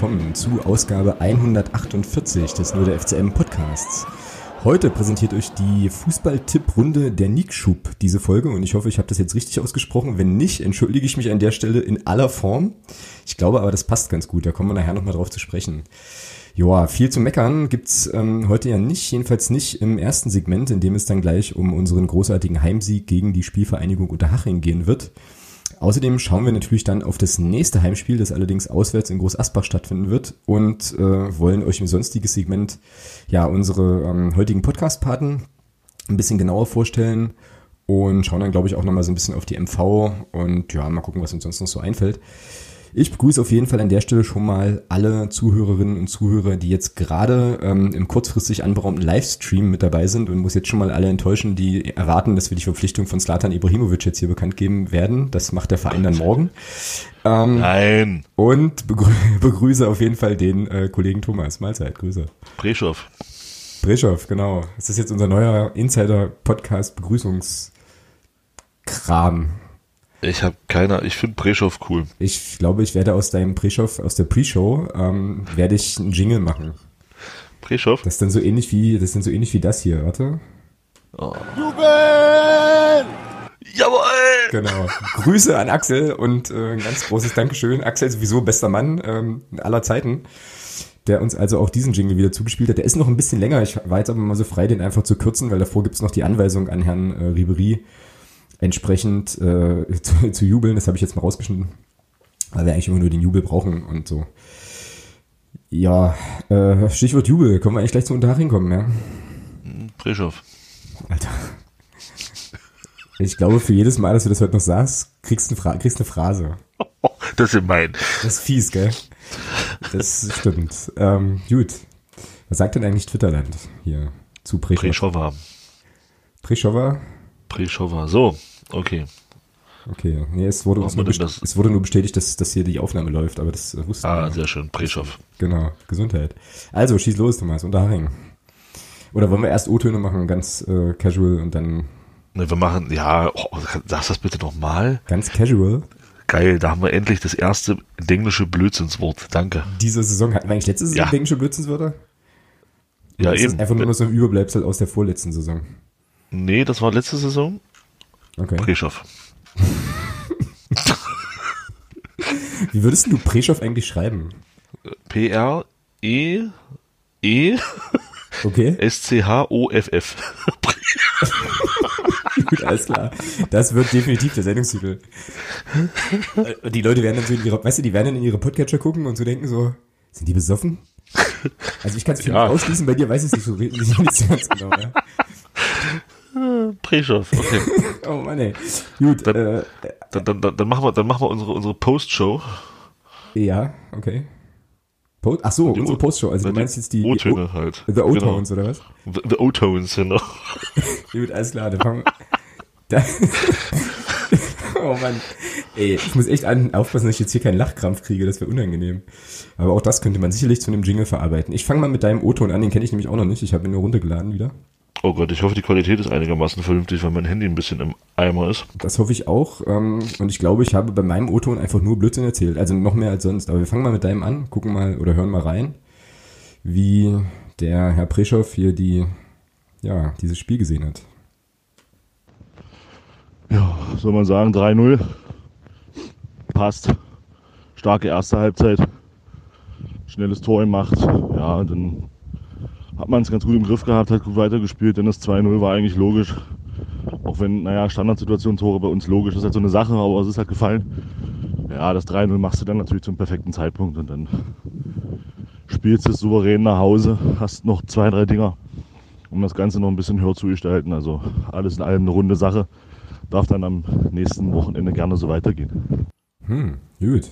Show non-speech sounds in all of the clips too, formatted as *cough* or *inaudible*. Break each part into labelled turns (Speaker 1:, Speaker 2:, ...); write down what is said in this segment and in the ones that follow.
Speaker 1: willkommen zu Ausgabe 148 des Nur der FCM Podcasts. Heute präsentiert euch die Fußball-Tipp-Runde der Nickschub diese Folge und ich hoffe, ich habe das jetzt richtig ausgesprochen. Wenn nicht, entschuldige ich mich an der Stelle in aller Form. Ich glaube aber, das passt ganz gut, da kommen wir nachher nochmal drauf zu sprechen. Joa, viel zu meckern gibt's ähm, heute ja nicht, jedenfalls nicht im ersten Segment, in dem es dann gleich um unseren großartigen Heimsieg gegen die Spielvereinigung Unterhaching gehen wird. Außerdem schauen wir natürlich dann auf das nächste Heimspiel, das allerdings auswärts in Groß Asbach stattfinden wird und äh, wollen euch im sonstigen Segment ja unsere ähm, heutigen Podcast-Paten ein bisschen genauer vorstellen und schauen dann, glaube ich, auch nochmal so ein bisschen auf die MV und ja, mal gucken, was uns sonst noch so einfällt. Ich begrüße auf jeden Fall an der Stelle schon mal alle Zuhörerinnen und Zuhörer, die jetzt gerade ähm, im kurzfristig anberaumten Livestream mit dabei sind und muss jetzt schon mal alle enttäuschen, die erwarten, dass wir die Verpflichtung von Slatan Ibrahimovic jetzt hier bekannt geben werden. Das macht der Verein dann morgen.
Speaker 2: Ähm, Nein.
Speaker 1: Und begrü *laughs* begrüße auf jeden Fall den äh, Kollegen Thomas. Mahlzeit, Grüße.
Speaker 2: Breschow.
Speaker 1: Breschow, genau. Das ist jetzt unser neuer Insider-Podcast-Begrüßungskram.
Speaker 2: Ich habe keiner, ich finde Preschow cool.
Speaker 1: Ich glaube, ich werde aus deinem Preschow, aus der Pre-Show, ähm, werde ich einen Jingle machen.
Speaker 2: Preschow?
Speaker 1: Das ist dann so ähnlich wie, das ist dann so ähnlich wie das hier, warte.
Speaker 2: Oh. Jubel! Jawohl!
Speaker 1: Genau. Grüße an Axel und äh, ein ganz großes Dankeschön. Axel sowieso bester Mann ähm, aller Zeiten, der uns also auch diesen Jingle wieder zugespielt hat. Der ist noch ein bisschen länger. Ich war jetzt aber mal so frei, den einfach zu kürzen, weil davor gibt's noch die Anweisung an Herrn äh, Ribery, entsprechend äh, *laughs* zu, zu jubeln. Das habe ich jetzt mal rausgeschnitten, weil wir eigentlich immer nur den Jubel brauchen und so. Ja, äh, Stichwort Jubel. Können wir eigentlich gleich zum Unterhaching kommen, ja?
Speaker 2: Breschow.
Speaker 1: Alter. Ich glaube, für jedes Mal, dass du das heute noch sagst, kriegst du eine, kriegst eine Phrase. *laughs*
Speaker 2: Das ist mein.
Speaker 1: Das ist fies, gell? Das stimmt. Ähm, gut. Was sagt denn eigentlich Twitterland hier zu Preschow?
Speaker 2: Preschowa.
Speaker 1: Preschowa?
Speaker 2: Preschowa. So, okay.
Speaker 1: Okay, nee, es wurde, es wurde nur bestätigt, dass, dass hier die Aufnahme läuft, aber das wusste
Speaker 2: ich. Ah, sehr schön, Preschow.
Speaker 1: Genau, Gesundheit. Also, schieß los, Thomas, Unterhaching. Oder wollen wir erst O-Töne machen, ganz äh, casual und dann...
Speaker 2: Ne, wir machen, ja, oh, sagst das bitte nochmal?
Speaker 1: Ganz casual?
Speaker 2: Geil, da haben wir endlich das erste englische Blödsinnswort. Danke.
Speaker 1: Diese Saison hatten wir eigentlich letzte Saison ja. englische Blödsinnswörter?
Speaker 2: Ja, eben.
Speaker 1: einfach nur noch so ein Überbleibsel aus der vorletzten Saison.
Speaker 2: Nee, das war letzte Saison.
Speaker 1: Okay.
Speaker 2: Preschow. *laughs*
Speaker 1: Wie würdest du Preschow eigentlich schreiben?
Speaker 2: P-R-E E
Speaker 1: okay.
Speaker 2: S-C-H-O-F-F. *laughs*
Speaker 1: Gut, alles klar. Das wird definitiv der Sendungstitel. Die Leute werden dann so in ihre, weißt du, die werden dann in ihre Podcatcher gucken und so denken so, sind die besoffen? Also ich kann es ja. ausschließen, bei dir weiß ich es nicht so, nicht ganz genau. Ja?
Speaker 2: Preschow, okay. *laughs*
Speaker 1: oh Mann, ey. Gut.
Speaker 2: Dann, äh, dann, dann, dann, machen wir, dann machen wir unsere, unsere Post-Show.
Speaker 1: Ja, okay. Post, ach so, unsere Post-Show. Also du meinst jetzt die...
Speaker 2: O-Töne halt.
Speaker 1: The O-Tones, genau. oder was?
Speaker 2: The O-Tones, genau. *laughs*
Speaker 1: Gut, alles klar, dann fangen wir... *laughs* oh Mann. Ey, ich muss echt an, aufpassen, dass ich jetzt hier keinen Lachkrampf kriege, das wäre unangenehm. Aber auch das könnte man sicherlich zu einem Jingle verarbeiten. Ich fange mal mit deinem O-Ton an, den kenne ich nämlich auch noch nicht. Ich habe ihn nur runtergeladen wieder.
Speaker 2: Oh Gott, ich hoffe, die Qualität ist einigermaßen vernünftig, weil mein Handy ein bisschen im Eimer ist.
Speaker 1: Das hoffe ich auch. Ähm, und ich glaube, ich habe bei meinem O-Ton einfach nur Blödsinn erzählt. Also noch mehr als sonst. Aber wir fangen mal mit deinem an, gucken mal oder hören mal rein, wie der Herr Preschow hier die, ja, dieses Spiel gesehen hat.
Speaker 3: Ja, soll man sagen, 3-0. Passt. Starke erste Halbzeit. Schnelles Tor gemacht. Ja, dann hat man es ganz gut im Griff gehabt, hat gut weitergespielt, denn das 2-0 war eigentlich logisch. Auch wenn, naja, Standardsituation Tore bei uns logisch, ist halt so eine Sache, aber es ist halt gefallen. Ja, das 3-0 machst du dann natürlich zum perfekten Zeitpunkt und dann spielst du es souverän nach Hause, hast noch zwei, drei Dinger, um das Ganze noch ein bisschen höher zu gestalten. Also alles in allem eine runde Sache. Darf dann am nächsten Wochenende gerne so weitergehen.
Speaker 1: Hm, gut.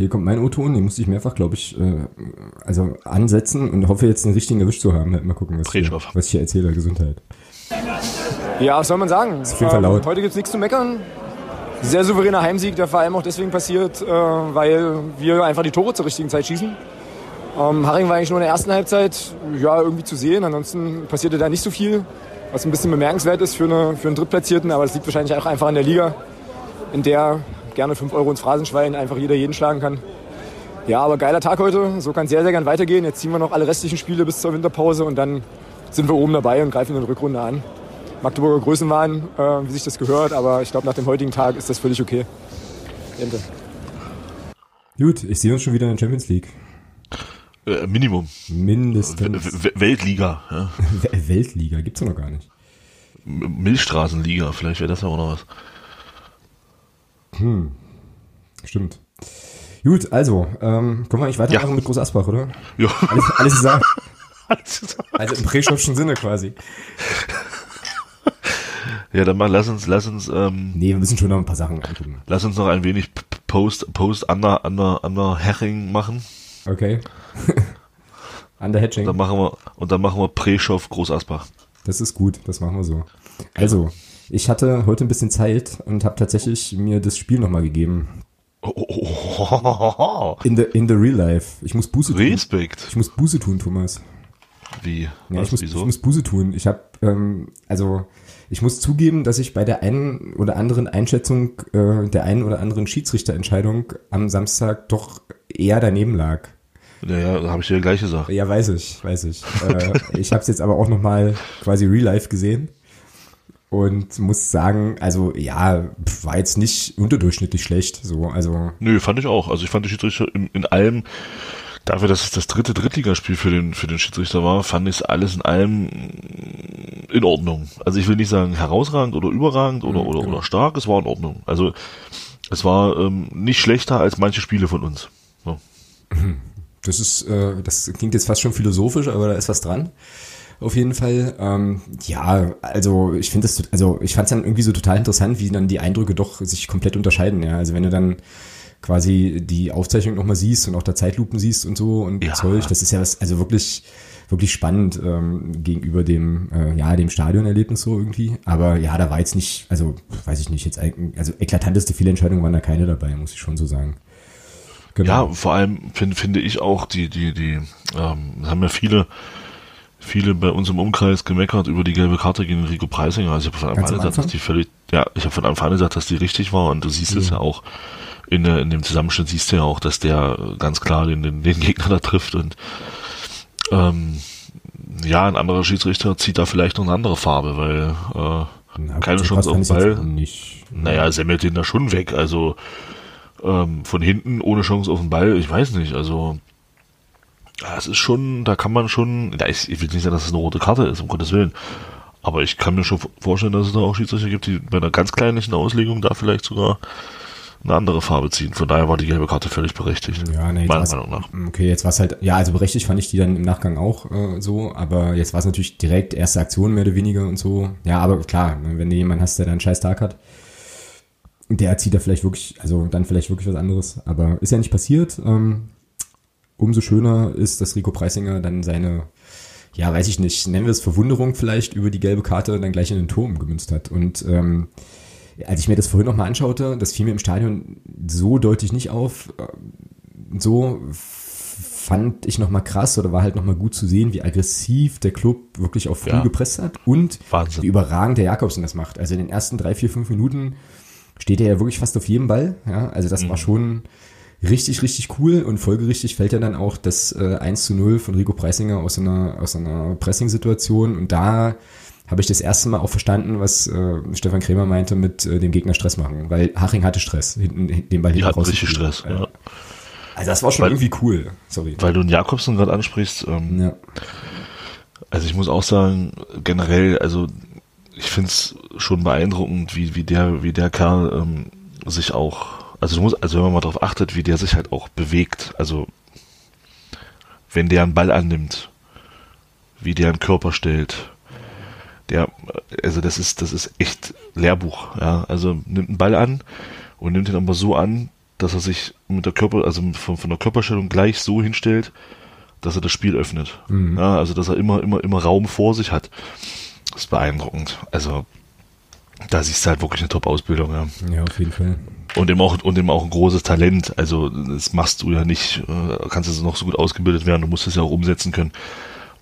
Speaker 1: Hier kommt mein O-Ton, den musste ich mehrfach, glaube ich, äh, also ansetzen und hoffe jetzt den richtigen erwischt zu haben. Mal gucken, was, hier, was ich hier erzähle. Gesundheit.
Speaker 4: Ja, was soll man sagen?
Speaker 1: Ist auf jeden Fall laut.
Speaker 4: Ähm, heute gibt es nichts zu meckern. Sehr souveräner Heimsieg, der vor allem auch deswegen passiert, äh, weil wir einfach die Tore zur richtigen Zeit schießen. Ähm, Haring war eigentlich nur in der ersten Halbzeit ja, irgendwie zu sehen. Ansonsten passierte da nicht so viel, was ein bisschen bemerkenswert ist für, eine, für einen Drittplatzierten. Aber das liegt wahrscheinlich auch einfach an der Liga, in der gerne 5 Euro ins Phrasenschwein einfach jeder jeden schlagen kann. Ja, aber geiler Tag heute. So kann es sehr, sehr gern weitergehen. Jetzt ziehen wir noch alle restlichen Spiele bis zur Winterpause und dann sind wir oben dabei und greifen in der Rückrunde an. Magdeburger Größenwahn, äh, wie sich das gehört, aber ich glaube, nach dem heutigen Tag ist das völlig okay. Ente.
Speaker 1: Gut, ich sehe uns schon wieder in der Champions League.
Speaker 2: Äh, Minimum.
Speaker 1: Mindestens.
Speaker 2: W W Weltliga. Ja. *laughs*
Speaker 1: Weltliga gibt's ja noch gar nicht.
Speaker 2: M- Milchstraßenliga, vielleicht wäre das ja auch noch was.
Speaker 1: Stimmt. Gut, also, ähm, können wir eigentlich weitermachen
Speaker 2: Ja.
Speaker 1: mit Groß Asbach, oder?
Speaker 2: Ja.
Speaker 1: Alles, alles gesagt. *laughs* Also im Präschopfschen Sinne quasi.
Speaker 2: ja, dann mal lass uns, lass uns, ähm,
Speaker 1: Nee, wir müssen schon noch ein paar Sachen angucken.
Speaker 2: lass uns noch ein wenig Post, Post under, under, under Herring machen.
Speaker 1: Okay. *laughs* Under Hedging.
Speaker 2: Dann machen wir, und dann machen wir Preschow Groß Asbach.
Speaker 1: Das ist gut, das machen wir so. Also, ich hatte heute ein bisschen Zeit und habe tatsächlich mir das Spiel nochmal gegeben.
Speaker 2: Oh, oh, oh.
Speaker 1: In the, in the real life. Ich muss Buße tun.
Speaker 2: Respekt.
Speaker 1: Ich muss Buße tun, Thomas.
Speaker 2: Wie?
Speaker 1: Ja, ich, muss,
Speaker 2: wieso?
Speaker 1: ich muss Buße tun. Ich habe, ähm, also ich muss zugeben, dass ich bei der einen oder anderen Einschätzung äh, der einen oder anderen Schiedsrichterentscheidung am Samstag doch eher daneben lag.
Speaker 2: Naja, da habe ich dir gleich gesagt.
Speaker 1: Ja, weiß ich, weiß ich. *laughs* äh, ich habe es jetzt aber auch nochmal quasi real life gesehen und muss sagen, also ja, war jetzt nicht unterdurchschnittlich schlecht. So, also
Speaker 2: Nö, fand ich auch. Also ich fand die Schiedsrichter in, in allem, dafür, dass es das dritte Drittligaspiel für den, für den Schiedsrichter war, fand ich es alles in allem in Ordnung. Also ich will nicht sagen herausragend oder überragend oder, oder, oder stark, es war in Ordnung. Also es war ähm, nicht schlechter als manche Spiele von uns. So.
Speaker 1: Das ist, äh, das klingt jetzt fast schon philosophisch, aber da ist was dran. Auf jeden Fall. Ähm, ja, also ich finde das, also ich fand es dann irgendwie so total interessant, wie dann die Eindrücke doch sich komplett unterscheiden. Ja, also wenn du dann quasi die Aufzeichnung nochmal siehst und auch da Zeitlupen siehst und so und
Speaker 2: Ja.
Speaker 1: Zeug, das ist ja was, also wirklich, wirklich spannend ähm, gegenüber dem, äh, ja, dem Stadionerlebnis so irgendwie. Aber ja, da war jetzt nicht, also weiß ich nicht, jetzt also eklatanteste Fehlentscheidungen waren da keine dabei, muss ich schon so sagen. Genau.
Speaker 2: Ja, vor allem finde finde ich auch die, die, die, ähm, es haben ja viele, viele bei uns im Umkreis gemeckert über die gelbe Karte gegen Rico Preisinger. Also ich habe von Anfang an gesagt, dass die völlig, ja, ich habe von Anfang an gesagt, dass die richtig war und du siehst es ja auch in, der, in dem Zusammenschnitt siehst du ja auch, dass der ganz klar den, den, den Gegner da trifft und ähm, ja, ein anderer Schiedsrichter zieht da vielleicht noch eine andere Farbe, weil äh,
Speaker 1: Na,
Speaker 2: keine Chance auf den Ball.
Speaker 1: Nicht.
Speaker 2: Naja, semmelt den da schon weg. Also ähm, von hinten ohne Chance auf den Ball, ich weiß nicht. Also ja, es ist schon, da kann man schon, ja, ich, ich will nicht sagen, dass es eine rote Karte ist, um Gottes Willen. Aber ich kann mir schon vorstellen, dass es da auch Schiedsrichter gibt, die bei einer ganz kleinlichen Auslegung da vielleicht sogar eine andere Farbe ziehen. Von daher war die gelbe Karte völlig berechtigt.
Speaker 1: Ja, nee,
Speaker 2: meiner Meinung nach.
Speaker 1: Okay, jetzt war es halt, ja, also berechtigt fand ich die dann im Nachgang auch äh, so, aber jetzt war es natürlich direkt erste Aktion mehr oder weniger und so. Ja, aber klar, ne, wenn du jemanden hast, der dann einen scheiß Tag hat, der zieht da vielleicht wirklich, also dann vielleicht wirklich was anderes. Aber ist ja nicht passiert. Ähm, umso schöner ist, dass Rico Preisinger dann seine, ja, weiß ich nicht, nennen wir es Verwunderung vielleicht über die gelbe Karte dann gleich in den Turm gemünzt hat. Und ähm, als ich mir das vorhin nochmal anschaute, das fiel mir im Stadion so deutlich nicht auf. So fand ich nochmal krass oder war halt nochmal gut zu sehen, wie aggressiv der Club wirklich auf früh
Speaker 2: Ja.
Speaker 1: gepresst hat und
Speaker 2: Wahnsinn.
Speaker 1: wie überragend der Jakobsen das macht. Also in den ersten drei, vier, fünf Minuten steht er ja wirklich fast auf jedem Ball. Ja, also das war schon richtig, richtig cool und folgerichtig fällt ja dann auch das äh, 1 zu 0 von Rico Preisinger aus einer, aus einer Pressing-Situation und da habe ich das erste Mal auch verstanden, was äh, Stefan Krämer meinte mit äh, dem Gegner Stress machen, weil Haching hatte Stress, hinten, den Ball
Speaker 2: Die
Speaker 1: hinten
Speaker 2: hatten richtig. Stress. Ja.
Speaker 1: Also das war schon
Speaker 2: Weil-
Speaker 1: irgendwie cool. Sorry.
Speaker 2: Weil du einen Jakobsen gerade ansprichst, ähm,
Speaker 1: Ja.
Speaker 2: Also ich muss auch sagen, generell, also ich find's schon beeindruckend, wie, wie der, wie der Kerl ähm, sich auch, also du musst, also wenn man mal darauf achtet, wie der sich halt auch bewegt, also wenn der einen Ball annimmt, wie der einen Körper stellt, der, also das ist, das ist echt Lehrbuch, ja, also nimmt einen Ball an und nimmt ihn aber so an, dass er sich mit der Körper, also von, von der Körperstellung gleich so hinstellt, dass er das Spiel öffnet. Ja, also dass er immer, immer, immer Raum vor sich hat. Das ist beeindruckend. Also da siehst du halt wirklich eine Top-Ausbildung, ja.
Speaker 1: ja, auf jeden Fall.
Speaker 2: Und eben auch, und eben auch ein großes Talent. Also das machst du ja nicht, äh, kannst du noch so gut ausgebildet werden, du musst es ja auch umsetzen können.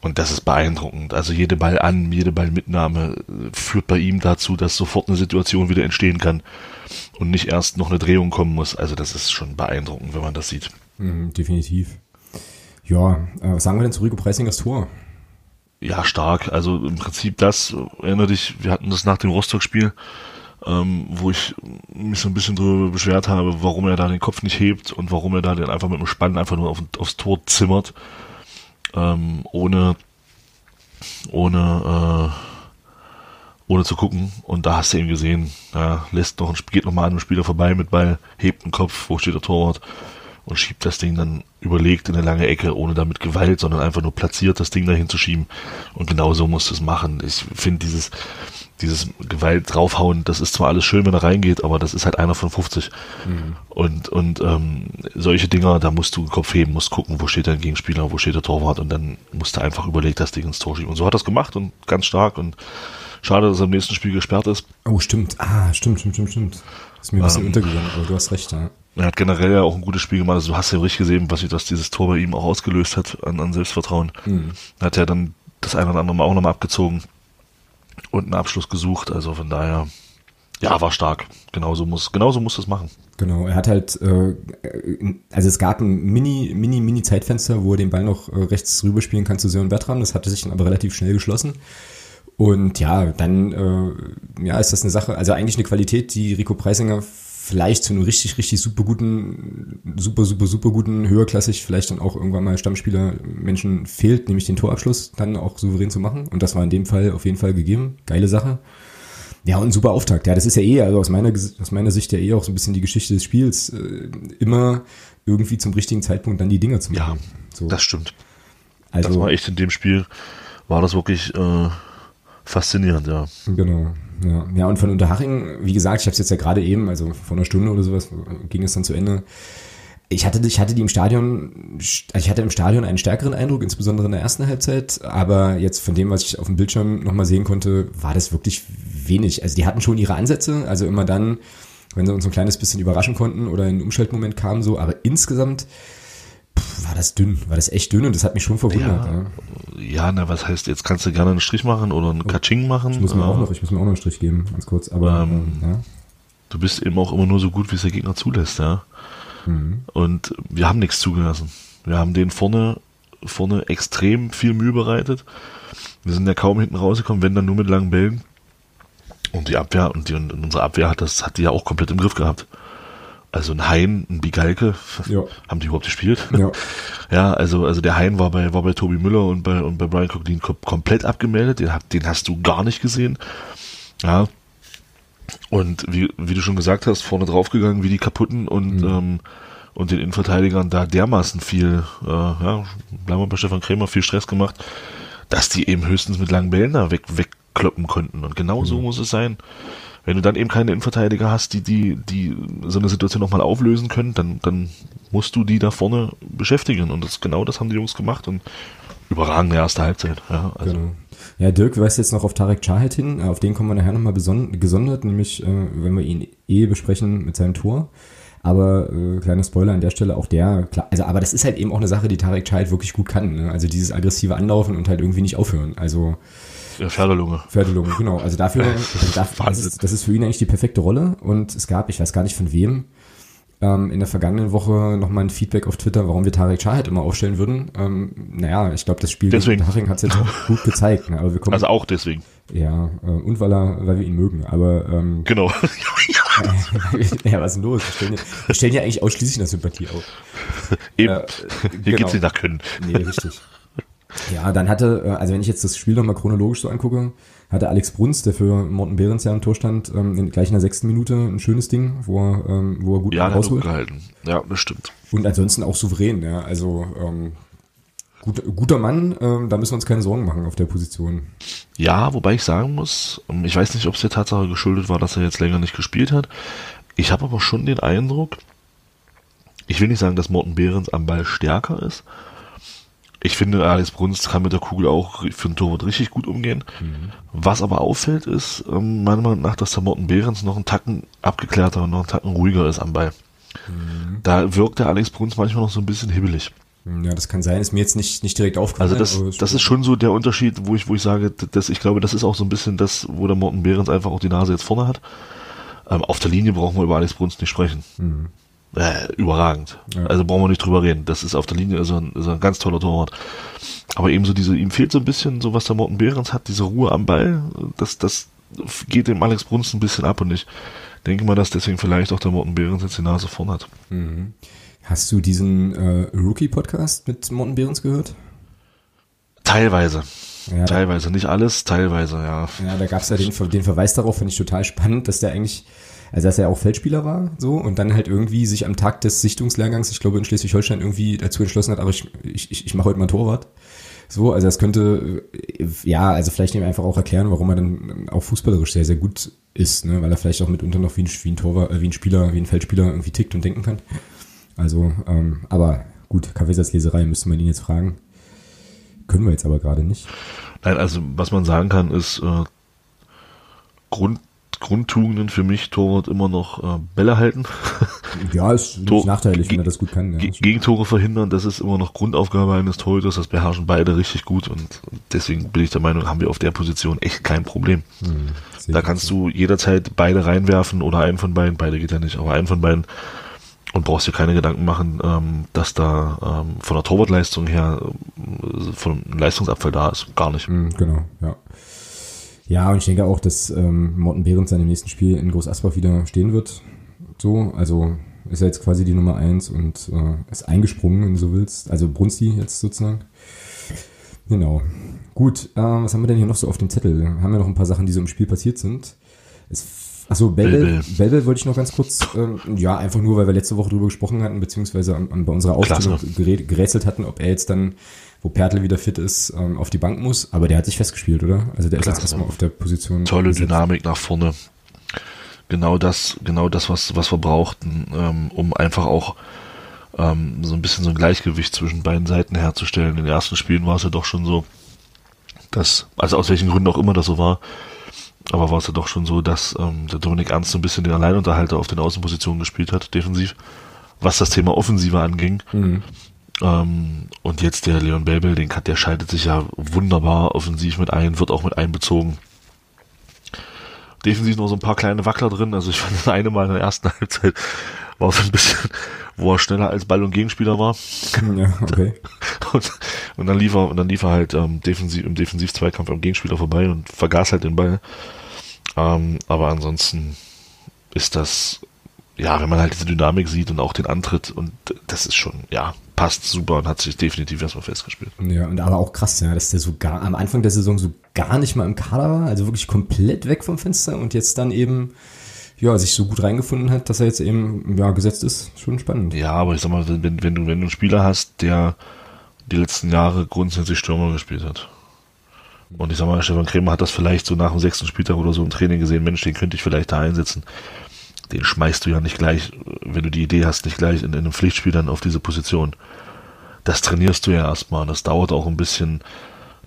Speaker 2: Und das ist beeindruckend. Also jede Ball an, jede Ballmitnahme äh, führt bei ihm dazu, dass sofort eine Situation wieder entstehen kann und nicht erst noch eine Drehung kommen muss. Also das ist schon beeindruckend, wenn man das sieht.
Speaker 1: Mhm, definitiv. Ja, äh, was sagen wir denn zu Rico Preisingers Tor?
Speaker 2: Ja, stark. Also im Prinzip das, erinnere dich, wir hatten das nach dem Rostock-Spiel, ähm, wo ich mich so ein bisschen darüber beschwert habe, warum er da den Kopf nicht hebt und warum er da den einfach mit dem Spann einfach nur auf, aufs Tor zimmert, ähm, ohne, ohne, äh, ohne zu gucken. Und da hast du ihn gesehen, ja, lässt noch ein, geht noch mal an einem Spieler vorbei mit Ball, hebt den Kopf, wo steht der Torwart und schiebt das Ding dann überlegt in eine lange Ecke, ohne damit Gewalt, sondern einfach nur platziert das Ding dahin zu schieben. Und genau so musst du es machen. Ich finde dieses, dieses Gewalt draufhauen, das ist zwar alles schön, wenn er reingeht, aber das ist halt einer von 50. Mhm. Und, und ähm, solche Dinger, da musst du den Kopf heben, musst gucken, wo steht dein Gegenspieler, wo steht der Torwart und dann musst du einfach überlegt das Ding ins Tor schieben. Und so hat er es gemacht und ganz stark und schade, dass er im nächsten Spiel gesperrt ist.
Speaker 1: Oh, stimmt. Ah, stimmt, stimmt, stimmt, stimmt. Ist mir ein bisschen ähm, untergegangen, aber du hast recht, ja.
Speaker 2: Er hat generell ja auch ein gutes Spiel gemacht. Also du hast ja richtig gesehen, was, was dieses Tor bei ihm auch ausgelöst hat an, an Selbstvertrauen. Mhm. Er hat ja dann das eine oder andere Mal auch nochmal abgezogen und einen Abschluss gesucht. Also von daher, ja, war stark. Genauso muss, genauso muss es machen.
Speaker 1: Genau, er hat halt, äh, also es gab ein Mini, Mini, Mini Zeitfenster, wo er den Ball noch äh, rechts rüberspielen kann zu Sören Bertram. Das hatte sich dann aber relativ schnell geschlossen. Und ja, dann äh, ja, ist das eine Sache, also eigentlich eine Qualität, die Rico Preisinger vielleicht zu einem richtig, richtig super guten, super, super, super guten, höherklassig, vielleicht dann auch irgendwann mal Stammspieler Menschen fehlt, nämlich den Torabschluss dann auch souverän zu machen. Und das war in dem Fall auf jeden Fall gegeben. Geile Sache. Ja, und ein super Auftakt. Ja, das ist ja eh, also aus meiner, aus meiner Sicht ja eh auch so ein bisschen die Geschichte des Spiels. Äh, immer irgendwie zum richtigen Zeitpunkt dann die Dinger zu machen.
Speaker 2: Ja, so. das stimmt. Also, das war echt in dem Spiel, war das wirklich äh, faszinierend, ja.
Speaker 1: Genau. Ja, ja und von Unterhaching, wie gesagt, ich habe es jetzt ja gerade eben, also vor einer Stunde oder sowas, ging es dann zu Ende. Ich hatte, ich hatte die im Stadion, ich hatte im Stadion einen stärkeren Eindruck, insbesondere in der ersten Halbzeit, aber jetzt von dem, was ich auf dem Bildschirm nochmal sehen konnte, war das wirklich wenig. Also die hatten schon ihre Ansätze, also immer dann, wenn sie uns ein kleines bisschen überraschen konnten oder ein Umschaltmoment kam so, aber insgesamt war das dünn, war das echt dünn und das hat mich schon verwundert.
Speaker 2: Ja, ja. ja na, was heißt, jetzt kannst du gerne einen Strich machen oder einen oh. Kaching machen.
Speaker 1: Ich muss mir, äh, auch noch, ich muss mir auch noch einen Strich geben, ganz kurz. Aber ähm,
Speaker 2: ähm, ja. Du bist eben auch immer nur so gut, wie es der Gegner zulässt, ja. Mhm. Und wir haben nichts zugelassen. Wir haben den vorne, vorne extrem viel Mühe bereitet. Wir sind ja kaum hinten rausgekommen, wenn dann nur mit langen Bällen. Und die Abwehr, und, die, und unsere Abwehr hat das, hat die ja auch komplett im Griff gehabt. Also ein Hein, ein Bigalke, ja. haben die überhaupt gespielt? Ja. *laughs* ja, also, also der Hein war bei, war bei Tobi Müller und bei, und bei Brian Coughlin komplett abgemeldet, den, den hast du gar nicht gesehen. Ja. Und wie, wie du schon gesagt hast, vorne draufgegangen wie die kaputten und, mhm. ähm, und den Innenverteidigern da dermaßen viel, äh, ja, bleiben wir bei Stefan Krämer, viel Stress gemacht, dass die eben höchstens mit langen Bällen da weg, wegkloppen konnten. Und genau mhm. so muss es sein. Wenn du dann eben keine Innenverteidiger hast, die, die, die so eine Situation nochmal auflösen können, dann, dann musst du die da vorne beschäftigen. Und das, genau das haben die Jungs gemacht und überragende erste Halbzeit. Ja, also.
Speaker 1: Genau. Ja, Dirk weist jetzt noch auf Tarek Chahed hin. Auf den kommen wir nachher nochmal gesondert, nämlich äh, wenn wir ihn eh besprechen mit seinem Tor. Aber äh, kleiner Spoiler an der Stelle, auch der, klar, also aber das ist halt eben auch eine Sache, die Tarek Chahed wirklich gut kann. Ne? Also dieses aggressive Anlaufen und halt irgendwie nicht aufhören. Also
Speaker 2: ja, Pferdelunge.
Speaker 1: Pferdelunge, genau. Also dafür, *laughs* dafür das, ist, das ist für ihn eigentlich die perfekte Rolle. Und es gab, ich weiß gar nicht von wem, ähm, in der vergangenen Woche nochmal ein Feedback auf Twitter, warum wir Tarek Chahed immer aufstellen würden. Ähm, naja, ich glaube, das Spiel
Speaker 2: deswegen.
Speaker 1: Haching hat es jetzt auch gut gezeigt. Ne?
Speaker 2: Aber wir kommen, also auch deswegen.
Speaker 1: Ja, äh, und weil, er, weil wir ihn mögen. Aber ähm,
Speaker 2: genau. *laughs*
Speaker 1: ja, was ist denn los? Wir stellen, ja, wir stellen ja eigentlich ausschließlich eine Sympathie auf.
Speaker 2: Eben. Äh, Hier genau. geht's nicht nach Können.
Speaker 1: Nee, richtig. Ja, dann hatte, äh, also wenn ich jetzt das Spiel nochmal chronologisch so angucke, hatte Alex Bruns, der für Morten Behrens ja im Tor stand, ähm, gleich in der sechsten Minute ein schönes Ding, wo er, ähm, wo er gut
Speaker 2: ja, rausholt. gehalten. Ja, das stimmt.
Speaker 1: Und ansonsten auch souverän, ja. Also ähm, gut, guter Mann, ähm, da müssen wir uns keine Sorgen machen auf der Position.
Speaker 2: Ja, wobei ich sagen muss, ähm, ich weiß nicht, ob es der Tatsache geschuldet war, dass er jetzt länger nicht gespielt hat. Ich habe aber schon den Eindruck, ich will nicht sagen, dass Morten Behrens am Ball stärker ist, ich finde, Alex Brunst kann mit der Kugel auch für ein Torwart richtig gut umgehen. Mhm. Was aber auffällt, ist ähm, meiner Meinung nach, dass der Morten Behrens noch einen Tacken abgeklärter und noch einen Tacken ruhiger ist am Ball. Mhm. Da wirkt der Alex Brunst manchmal noch so ein bisschen hibbelig.
Speaker 1: Ja, das kann sein, ist mir jetzt nicht, nicht direkt aufgefallen.
Speaker 2: Also das, das ist schon so der Unterschied, wo ich, wo ich sage, dass ich glaube, das ist auch so ein bisschen das, wo der Morten Behrens einfach auch die Nase jetzt vorne hat. Ähm, auf der Linie brauchen wir über Alex Brunst nicht sprechen. Mhm. Äh, überragend. Ja. Also brauchen wir nicht drüber reden. Das ist auf der Linie ist ein, ist ein ganz toller Torwart. Aber ebenso diese, ihm fehlt so ein bisschen, so was der Morten Behrens hat, diese Ruhe am Ball. Das, das geht dem Alex Bruns ein bisschen ab und ich denke mal, dass deswegen vielleicht auch der Morten Behrens jetzt die Nase vorn hat. Mhm.
Speaker 1: Hast du diesen äh, Rookie-Podcast mit Morten Behrens gehört?
Speaker 2: Teilweise. Ja, teilweise, nicht alles, teilweise, ja.
Speaker 1: Ja, da gab es ja den, den Verweis darauf, finde ich total spannend, dass der eigentlich, also dass er auch Feldspieler war, so, und dann halt irgendwie sich am Tag des Sichtungslehrgangs, ich glaube in Schleswig-Holstein, irgendwie dazu entschlossen hat, aber ich, ich, ich, ich mache heute mal Torwart. So, also das könnte, ja, also vielleicht eben einfach auch erklären, warum er dann auch fußballerisch sehr, sehr gut ist, ne? weil er vielleicht auch mitunter noch wie ein, wie ein Torwart, äh, wie ein Spieler, wie ein Feldspieler irgendwie tickt und denken kann. Also, ähm, aber gut, Kaffeesatzleserei müsste man ihn jetzt fragen. Können wir jetzt aber gerade nicht.
Speaker 2: Nein, also was man sagen kann, ist äh, Grund, Grundtugenden für mich Torwart immer noch äh, Bälle halten. *laughs*
Speaker 1: Ja, ist nicht nachteilig, wenn er das gut kann. Ja.
Speaker 2: Gegentore verhindern, das ist immer noch Grundaufgabe eines Torhüters, das beherrschen beide richtig gut und deswegen bin ich der Meinung, haben wir auf der Position echt kein Problem. Hm, da kannst du jederzeit beide reinwerfen oder einen von beiden, beide geht ja nicht, aber einen von beiden und brauchst dir keine Gedanken machen, ähm, dass da ähm, von der Torwartleistung her äh, von Leistungsabfall da ist. Gar nicht.
Speaker 1: Mhm, genau, ja. Ja, und ich denke auch, dass ähm, Morten Behrens dann im nächsten Spiel in Groß Asbach wieder stehen wird. So, also ist er jetzt quasi die Nummer eins und äh, ist eingesprungen, wenn du so willst. Also Brunsti jetzt sozusagen. Genau. Gut, äh, was haben wir denn hier noch so auf dem Zettel? Haben wir noch ein paar Sachen, die so im Spiel passiert sind. Es Achso, Bellbell, Bellbell wollte ich noch ganz kurz, ähm, ja, einfach nur, weil wir letzte Woche drüber gesprochen hatten, beziehungsweise an, an bei unserer Aufstellung gerätselt hatten, ob er jetzt dann, wo Pertl wieder fit ist, ähm, auf die Bank muss. Aber der hat sich festgespielt, oder? Also der Klasse. ist jetzt erstmal auf der Position.
Speaker 2: Tolle gesetzt. Dynamik nach vorne. Genau das, genau das, was, was wir brauchten, ähm, um einfach auch ähm, so ein bisschen so ein Gleichgewicht zwischen beiden Seiten herzustellen. In den ersten Spielen war es ja doch schon so, dass, also aus welchen Gründen auch immer das so war, aber war es ja doch schon so, dass ähm, der Dominik Ernst so ein bisschen den Alleinunterhalter auf den Außenpositionen gespielt hat, defensiv, was das Thema Offensive anging. Mhm. Ähm, und jetzt der Leon Babel, den kann, der schaltet sich ja wunderbar offensiv mit ein, wird auch mit einbezogen. Defensiv noch so ein paar kleine Wackler drin. Also ich fand das eine Mal in der ersten *laughs* Halbzeit war so ein bisschen, wo er schneller als Ball- und Gegenspieler war. Ja, okay. *laughs* Und, und dann lief er, und dann lief er halt ähm, defensiv, im Defensiv-Zweikampf am Gegenspieler vorbei und vergaß halt den Ball. Ähm, aber ansonsten ist das, ja, wenn man halt diese Dynamik sieht und auch den Antritt und das ist schon, ja, passt super und hat sich definitiv erstmal festgespielt.
Speaker 1: Ja, und aber auch krass, ja, dass der so gar, am Anfang der Saison so gar nicht mal im Kader war, also wirklich komplett weg vom Fenster und jetzt dann eben, ja, sich so gut reingefunden hat, dass er jetzt eben, ja, gesetzt ist. Schon spannend.
Speaker 2: Ja, aber ich sag mal, wenn, wenn du, wenn du einen Spieler hast, der die letzten Jahre grundsätzlich Stürmer gespielt hat, und ich sag mal, Stefan Krämer hat das vielleicht so nach dem sechsten Spieltag oder so im Training gesehen, Mensch, den könnte ich vielleicht da einsetzen. Den schmeißt du ja nicht gleich, wenn du die Idee hast, nicht gleich in, in einem Pflichtspiel dann auf diese Position. Das trainierst du ja erstmal. Das dauert auch ein bisschen,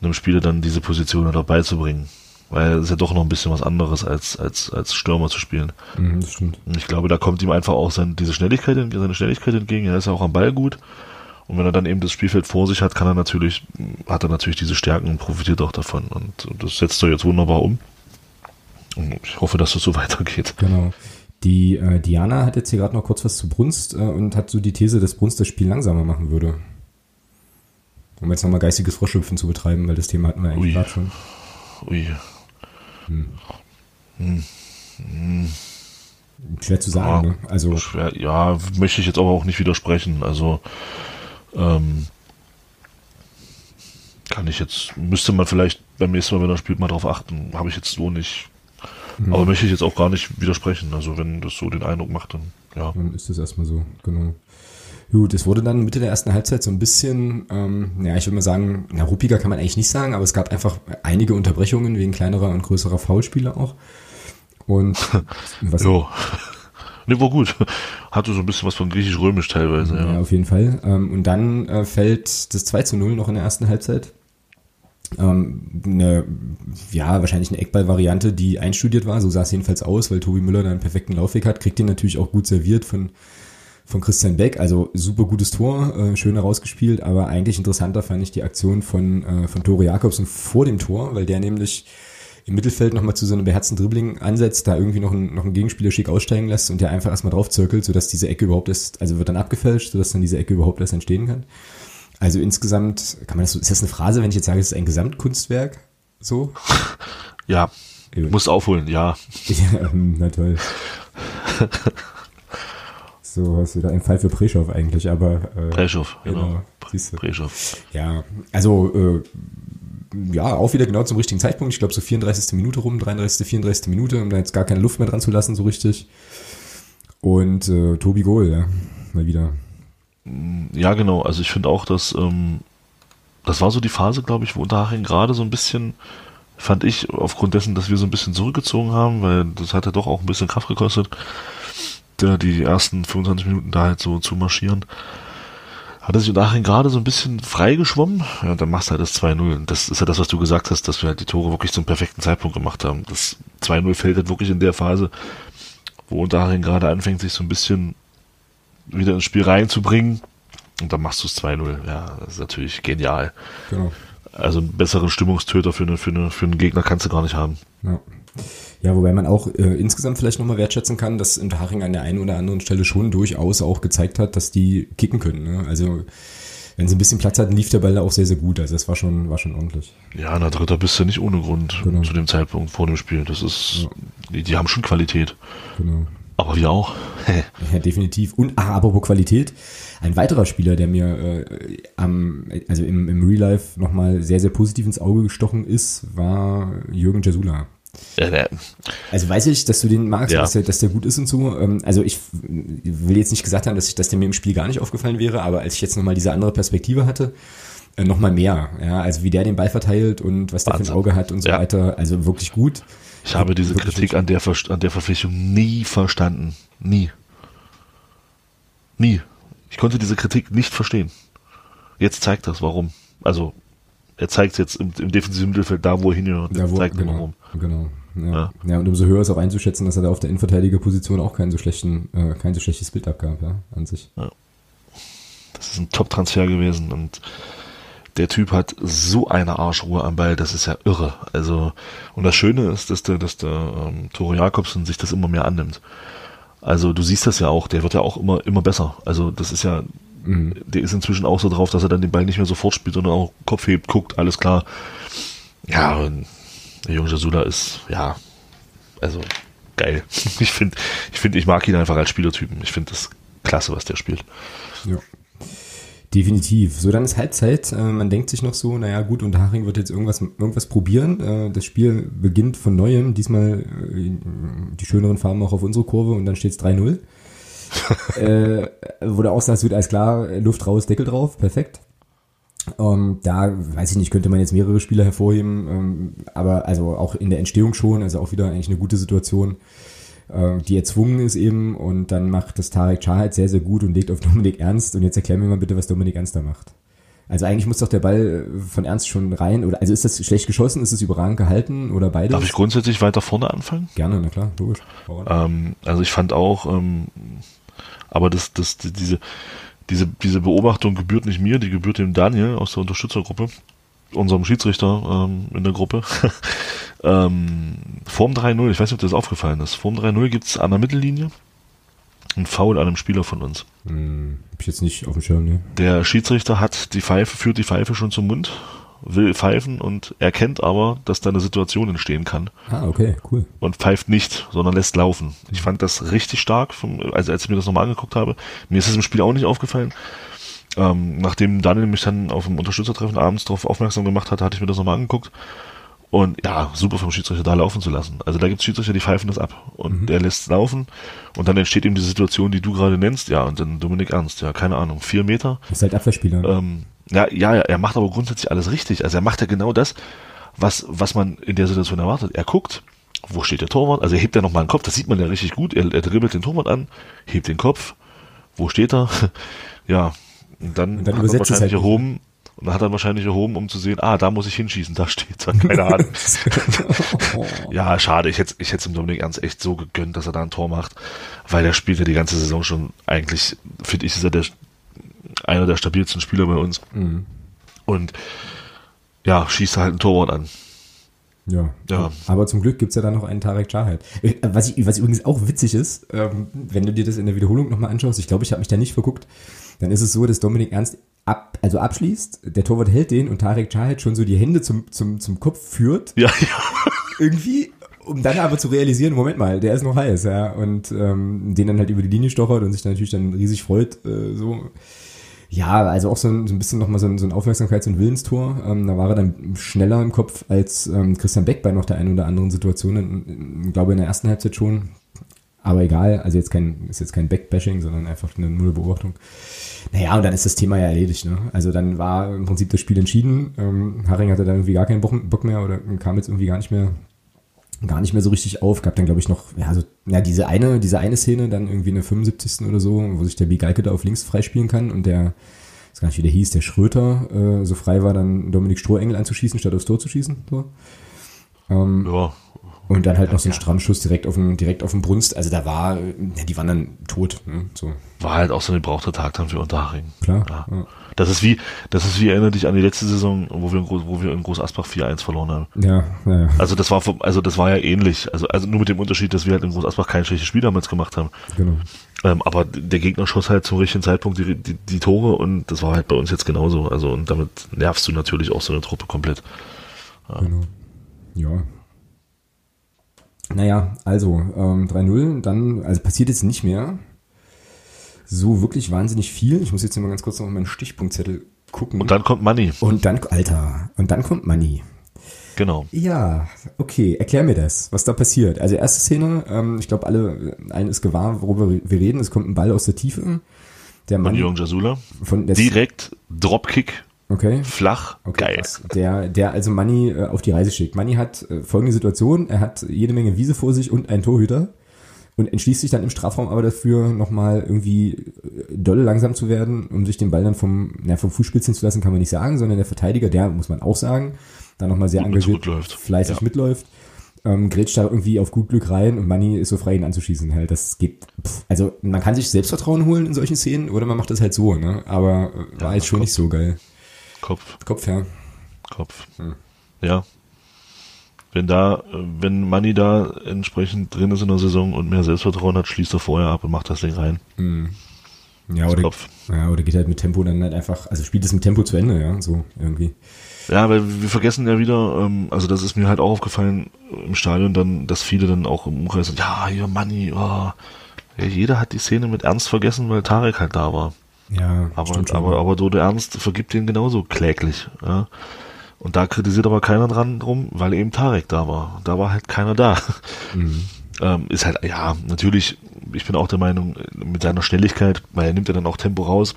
Speaker 2: einem Spieler dann diese Position dabei zu bringen. Weil es ist ja doch noch ein bisschen was anderes, als, als, als Stürmer zu spielen. Mhm, das stimmt. Ich glaube, da kommt ihm einfach auch sein, diese Schnelligkeit, seine Schnelligkeit entgegen. Er ist ja auch am Ball gut. Und wenn er dann eben das Spielfeld vor sich hat, kann er natürlich, hat er natürlich diese Stärken und profitiert auch davon. Und das setzt er jetzt wunderbar um. Und ich hoffe, dass es so *laughs* weitergeht.
Speaker 1: Genau. Die äh, Diana hat jetzt hier gerade noch kurz was zu Brunst äh, und hat so die These, dass Brunst das Spiel langsamer machen würde. Um jetzt nochmal geistiges Froschschüpfen zu betreiben, weil das Thema hatten wir eigentlich gerade schon. Ui. Hm. Hm. Hm. Schwer zu sagen, ja, ne? Also.
Speaker 2: Schwer, ja, möchte ich jetzt aber auch nicht widersprechen. Also ähm, kann ich jetzt, müsste man vielleicht beim nächsten Mal, wenn er spielt, mal drauf achten. Habe ich jetzt so nicht. Mhm. Aber möchte ich jetzt auch gar nicht widersprechen. Also wenn das so den Eindruck macht, dann ja.
Speaker 1: Dann ist das erstmal so, genau. Gut, es wurde dann Mitte der ersten Halbzeit so ein bisschen, ähm, ja, ich würde mal sagen, na, ruppiger kann man eigentlich nicht sagen, aber es gab einfach einige Unterbrechungen wegen kleinerer und größerer Foulspiele auch. Und *laughs*
Speaker 2: was, jo. Ne, war gut. Hatte so ein bisschen was von griechisch-römisch teilweise. Ja,
Speaker 1: ja, auf jeden Fall. Ähm, und dann äh, fällt das 2 zu 0 noch in der ersten Halbzeit. Ähm, eine, ja, wahrscheinlich eine Eckball-Variante, die einstudiert war. So sah es jedenfalls aus, weil Tobi Müller da einen perfekten Laufweg hat. Kriegt den natürlich auch gut serviert von, von Christian Beck. Also super gutes Tor, äh, schön herausgespielt. Aber eigentlich interessanter fand ich die Aktion von, äh, von Tore Jakobsen vor dem Tor, weil der nämlich im Mittelfeld nochmal zu so einem beherzten Dribbling ansetzt, da irgendwie noch, ein, noch einen Gegenspieler schick aussteigen lässt und der einfach erstmal drauf zirkelt, sodass diese Ecke überhaupt erst, also wird dann abgefälscht, sodass dann diese Ecke überhaupt erst entstehen kann. Also insgesamt, kann man das so, ist das eine Phrase, wenn ich jetzt sage, es ist ein Gesamtkunstwerk? So? *laughs*
Speaker 2: Ja, muss aufholen, ja. *laughs*
Speaker 1: ja na toll. *laughs* So, hast du da einen Fall für Preschow eigentlich, aber.
Speaker 2: Äh, Preschow, genau. genau.
Speaker 1: Preschow. Ja, also, äh, ja, auch wieder genau zum richtigen Zeitpunkt. Ich glaube, so 34. Minute rum, 33., 34. Minute, um da jetzt gar keine Luft mehr dran zu lassen, so richtig. Und äh, Tobi Gohl, ja, mal wieder.
Speaker 2: Ja, genau. Also ich finde auch, dass ähm, das war so die Phase, glaube ich, wo Unterhaching gerade so ein bisschen, fand ich, aufgrund dessen, dass wir so ein bisschen zurückgezogen haben, weil das hat ja doch auch ein bisschen Kraft gekostet, der, die ersten 25 Minuten da halt so zu marschieren hat er sich nachher gerade so ein bisschen freigeschwommen. Ja, und dann machst du halt das 2-0. Und das ist ja das, was du gesagt hast, dass wir halt die Tore wirklich zum perfekten Zeitpunkt gemacht haben. Das 2-0 fällt halt wirklich in der Phase, wo Unterhaching gerade anfängt, sich so ein bisschen wieder ins Spiel reinzubringen. Und dann machst du es 2-0. Ja, das ist natürlich genial. Genau. Also einen besseren Stimmungstöter für, eine, für, eine, für einen Gegner kannst du gar nicht haben.
Speaker 1: Ja. Ja, wobei man auch äh, insgesamt vielleicht nochmal wertschätzen kann, dass Unterhaching an der einen oder anderen Stelle schon durchaus auch gezeigt hat, dass die kicken können. Ne? Also wenn sie ein bisschen Platz hatten, lief der Ball da auch sehr, sehr gut. Also das war schon, war schon ordentlich.
Speaker 2: Ja, na Dritter bist du nicht ohne Grund genau. zu dem Zeitpunkt vor dem Spiel. Das ist, ja. die, die, haben schon Qualität. Genau. Aber wir auch. *laughs*
Speaker 1: ja, definitiv. Und ah, apropos Qualität, ein weiterer Spieler, der mir äh, am, also im, im Real Life nochmal sehr, sehr positiv ins Auge gestochen ist, war Jürgen Jasula. Ja, also weiß ich, dass du den magst, ja. dass, der, dass der gut ist und so. Ähm, also ich will jetzt nicht gesagt haben, dass, ich, dass der mir im Spiel gar nicht aufgefallen wäre, aber als ich jetzt nochmal diese andere Perspektive hatte, äh, nochmal mehr. Ja, also wie der den Ball verteilt und was der für ein Auge hat und so ja. weiter. Also wirklich gut.
Speaker 2: Ich habe diese Kritik an der, an der Verpflichtung nie verstanden. Nie. Nie. Ich konnte diese Kritik nicht verstehen. Jetzt zeigt das, warum. Also er zeigt es jetzt im, im, defensiven Mittelfeld da, wo er hingehört.
Speaker 1: Ja, wo, zeigt genau, warum. Genau. Ja. ja. Ja. und umso höher ist auch einzuschätzen, dass er da auf der Innenverteidigerposition auch keinen so schlechten, äh, kein so schlechtes Bild abgab, ja, an sich. Ja.
Speaker 2: Das ist ein Top-Transfer gewesen und der Typ hat so eine Arschruhe am Ball, das ist ja irre. Also, und das Schöne ist, dass der, dass der ähm, Toro Jakobsen sich das immer mehr annimmt. Also du siehst das ja auch, der wird ja auch immer, immer besser. Also das ist ja, Mhm. Der ist inzwischen auch so drauf, dass er dann den Ball nicht mehr sofort spielt, sondern auch Kopf hebt, guckt, alles klar. Ja, und der junge Jasula ist, ja, also geil. *laughs* Ich finde, ich finde, ich mag ihn einfach als Spielertypen. Ich finde das klasse, was der spielt.
Speaker 1: Ja. Definitiv. So, dann ist Halbzeit. Äh, man denkt sich noch so, naja gut, und Haring wird jetzt irgendwas, irgendwas probieren. Äh, das Spiel beginnt von neuem. Diesmal äh, die schöneren Farben auch auf unsere Kurve und dann steht es 3-0 äh, wo der sagt, wird alles klar, Luft raus, Deckel drauf, perfekt. Ähm, da, weiß ich nicht, könnte man jetzt mehrere Spieler hervorheben, ähm, aber also auch in der Entstehung schon, also auch wieder eigentlich eine gute Situation, äh, die erzwungen ist eben und dann macht das Tarek Char halt sehr, sehr gut und legt auf Dominik Ernst und jetzt erklär mir mal bitte, was Dominik Ernst da macht. Also eigentlich muss doch der Ball von Ernst schon rein, oder also ist das schlecht geschossen, ist es überragend gehalten oder beides?
Speaker 2: Darf ich grundsätzlich weiter vorne anfangen?
Speaker 1: Gerne, na klar, logisch.
Speaker 2: Ähm, also ich fand auch, ähm, aber das, das, diese, diese, diese Beobachtung gebührt nicht mir, die gebührt dem Daniel aus der Unterstützergruppe, unserem Schiedsrichter ähm, in der Gruppe. *laughs* ähm, Form 3-0, ich weiß nicht, ob das aufgefallen ist. Form 3-0 gibt es an der Mittellinie ein Foul an einem Spieler von uns.
Speaker 1: Hm, hab ich jetzt nicht auf dem Schirm, ne?
Speaker 2: Der Schiedsrichter hat die Pfeife, führt die Pfeife schon zum Mund will pfeifen und erkennt aber, dass da eine Situation entstehen kann.
Speaker 1: Ah, okay, cool.
Speaker 2: Und pfeift nicht, sondern lässt laufen. Ich fand das richtig stark, vom, also als ich mir das nochmal angeguckt habe. Mir ist es im Spiel auch nicht aufgefallen. Ähm, nachdem Daniel mich dann auf dem Unterstützertreffen abends darauf aufmerksam gemacht hat, hatte ich mir das nochmal angeguckt. Und ja, super vom Schiedsrichter da laufen zu lassen. Also da gibt es Schiedsrichter, die pfeifen das ab. Und mhm. der lässt laufen. Und dann entsteht eben die Situation, die du gerade nennst. Ja, und dann Dominik Ernst, ja, keine Ahnung, vier Meter.
Speaker 1: Das ist halt Abwehrspieler.
Speaker 2: Ähm, ja, ja, er macht aber grundsätzlich alles richtig. Also er macht ja genau das, was, was man in der Situation erwartet. Er guckt, wo steht der Torwart? Also er hebt ja nochmal den Kopf, das sieht man ja richtig gut. Er, er dribbelt den Torwart an, hebt den Kopf. Wo steht er? *laughs* ja, und dann, und dann hat er wahrscheinlich halt erhoben, und dann hat er wahrscheinlich erhoben, um zu sehen, ah, da muss ich hinschießen, da steht er, keine Ahnung. ja, schade, ich hätte ich hätte dem Dominik Ernst echt so gegönnt, dass er da ein Tor macht, weil er spielt ja die ganze Saison schon eigentlich, finde ich, ist er der einer der stabilsten Spieler bei uns. Mhm. Und ja, schießt halt ein Torwart an.
Speaker 1: Ja.
Speaker 2: Ja.
Speaker 1: Aber zum Glück gibt's ja dann noch einen Tarek Chahed. Äh, Was, ich, was übrigens auch witzig ist, ähm, wenn du dir das in der Wiederholung nochmal anschaust, ich glaube, ich habe mich da nicht verguckt, dann ist es so, dass Dominik Ernst ab, also abschließt, der Torwart hält den und Tarek Chahed schon so die Hände zum, zum, zum Kopf führt,
Speaker 2: Ja, ja. *laughs*
Speaker 1: irgendwie, um dann aber zu realisieren, Moment mal, der ist noch heiß, ja, und ähm, den dann halt über die Linie stochert und sich dann natürlich dann riesig freut, äh, so. Ja, also auch so ein, so ein bisschen nochmal so ein, so ein Aufmerksamkeits- und Willenstor. Ähm, da war er dann schneller im Kopf als ähm, Christian Beck bei noch der einen oder anderen Situation. In, in, glaube in der ersten Halbzeit schon. Aber egal, also jetzt kein, ist jetzt kein Backbashing, sondern einfach eine null Beobachtung. Naja, und dann ist das Thema ja erledigt. Ne? Also dann war im Prinzip das Spiel entschieden. Ähm, Haring hatte dann irgendwie gar keinen Bock mehr oder kam jetzt irgendwie gar nicht mehr gar nicht mehr so richtig auf. Gab dann, glaube ich, noch, ja, so, ja, diese eine, diese eine Szene, dann irgendwie in der 75. oder so, wo sich der Bigalke da auf links freispielen kann und der, ich weiß gar nicht, wie der hieß, der Schröter, äh, so frei war, dann Dominik Strohengel anzuschießen, statt aufs Tor zu schießen. So. Ähm,
Speaker 2: ja.
Speaker 1: und dann halt noch so ein Strammschuss direkt auf den, direkt auf den Brunst. Also da war, ja, die waren dann tot. Ne? So,
Speaker 2: War halt auch so ein gebrauchter Tag dann für Unterhaching.
Speaker 1: klar.
Speaker 2: Ja.
Speaker 1: Ja.
Speaker 2: Das ist wie, das ist wie, erinnere dich an die letzte Saison, wo wir in Groß, wo wir in Groß Asbach 4-1 verloren haben.
Speaker 1: Ja, ja, ja,
Speaker 2: Also das war, also das war ja ähnlich. Also, also nur mit dem Unterschied, dass wir halt in Groß Asbach kein schlechtes Spiel damals gemacht haben.
Speaker 1: genau.
Speaker 2: Ähm, aber der Gegner schoss halt zum richtigen Zeitpunkt die, die, die Tore und das war halt bei uns jetzt genauso. Also und damit nervst du natürlich auch so eine Truppe komplett.
Speaker 1: Genau. Ja. Naja, also ähm, 3-0, dann, also passiert jetzt nicht mehr so wirklich wahnsinnig viel. Ich muss jetzt hier mal ganz kurz noch auf meinen Stichpunktzettel gucken.
Speaker 2: Und dann kommt Money.
Speaker 1: und dann, Alter, und dann kommt Money.
Speaker 2: Genau.
Speaker 1: Ja, okay, erklär mir das, was da passiert. Also erste Szene, ähm, ich glaube, alle, allen ist gewahr, worüber wir reden. Es kommt ein Ball aus der Tiefe. Der
Speaker 2: Von
Speaker 1: Mann
Speaker 2: Jürgen Jasula.
Speaker 1: von
Speaker 2: Direkt Dropkick,
Speaker 1: Okay.
Speaker 2: flach,
Speaker 1: Okay,
Speaker 2: geil.
Speaker 1: krass. Der, der also Manni äh, auf die Reise schickt. Manni hat äh, folgende Situation, er hat jede Menge Wiese vor sich und einen Torhüter und entschließt sich dann im Strafraum aber dafür, nochmal irgendwie äh, dolle langsam zu werden, um sich den Ball dann vom, na, vom Fuß spitzen zu lassen, kann man nicht sagen, sondern der Verteidiger, der, muss man auch sagen, da nochmal sehr engagiert,
Speaker 2: mitläuft.
Speaker 1: fleißig
Speaker 2: Ja.
Speaker 1: mitläuft, ähm, grätscht da irgendwie auf gut Glück rein und Manni ist so frei, ihn anzuschießen halt. Das geht, pff, also man kann sich Selbstvertrauen holen in solchen Szenen oder man macht das halt so, ne? Aber äh, war jetzt schon nicht so geil.
Speaker 2: Kopf,
Speaker 1: Kopf her.
Speaker 2: Kopf.
Speaker 1: Hm.
Speaker 2: Ja. Wenn da, wenn Money da entsprechend drin ist in der Saison und mehr Selbstvertrauen hat, schließt er vorher ab und macht das Ding rein.
Speaker 1: Ja, oder, ja, oder geht halt mit Tempo dann halt einfach, also spielt es mit Tempo zu Ende, ja, so irgendwie.
Speaker 2: Ja, weil wir vergessen ja wieder, ähm, also das ist mir halt auch aufgefallen im Stadion dann, dass viele dann auch im Umkreis sind, ja, hier Money, oh. ja, jeder hat die Szene mit Ernst vergessen, weil Tarek halt da war.
Speaker 1: Ja,
Speaker 2: Aber, aber, aber Dodo Ernst vergibt den genauso kläglich. Ja. Und da kritisiert aber keiner dran drum, weil eben Tarek da war. Da war halt keiner da.
Speaker 1: Mhm. *laughs*
Speaker 2: Ähm, ist halt, ja, natürlich, ich bin auch der Meinung, mit seiner Schnelligkeit, weil er nimmt ja dann auch Tempo raus.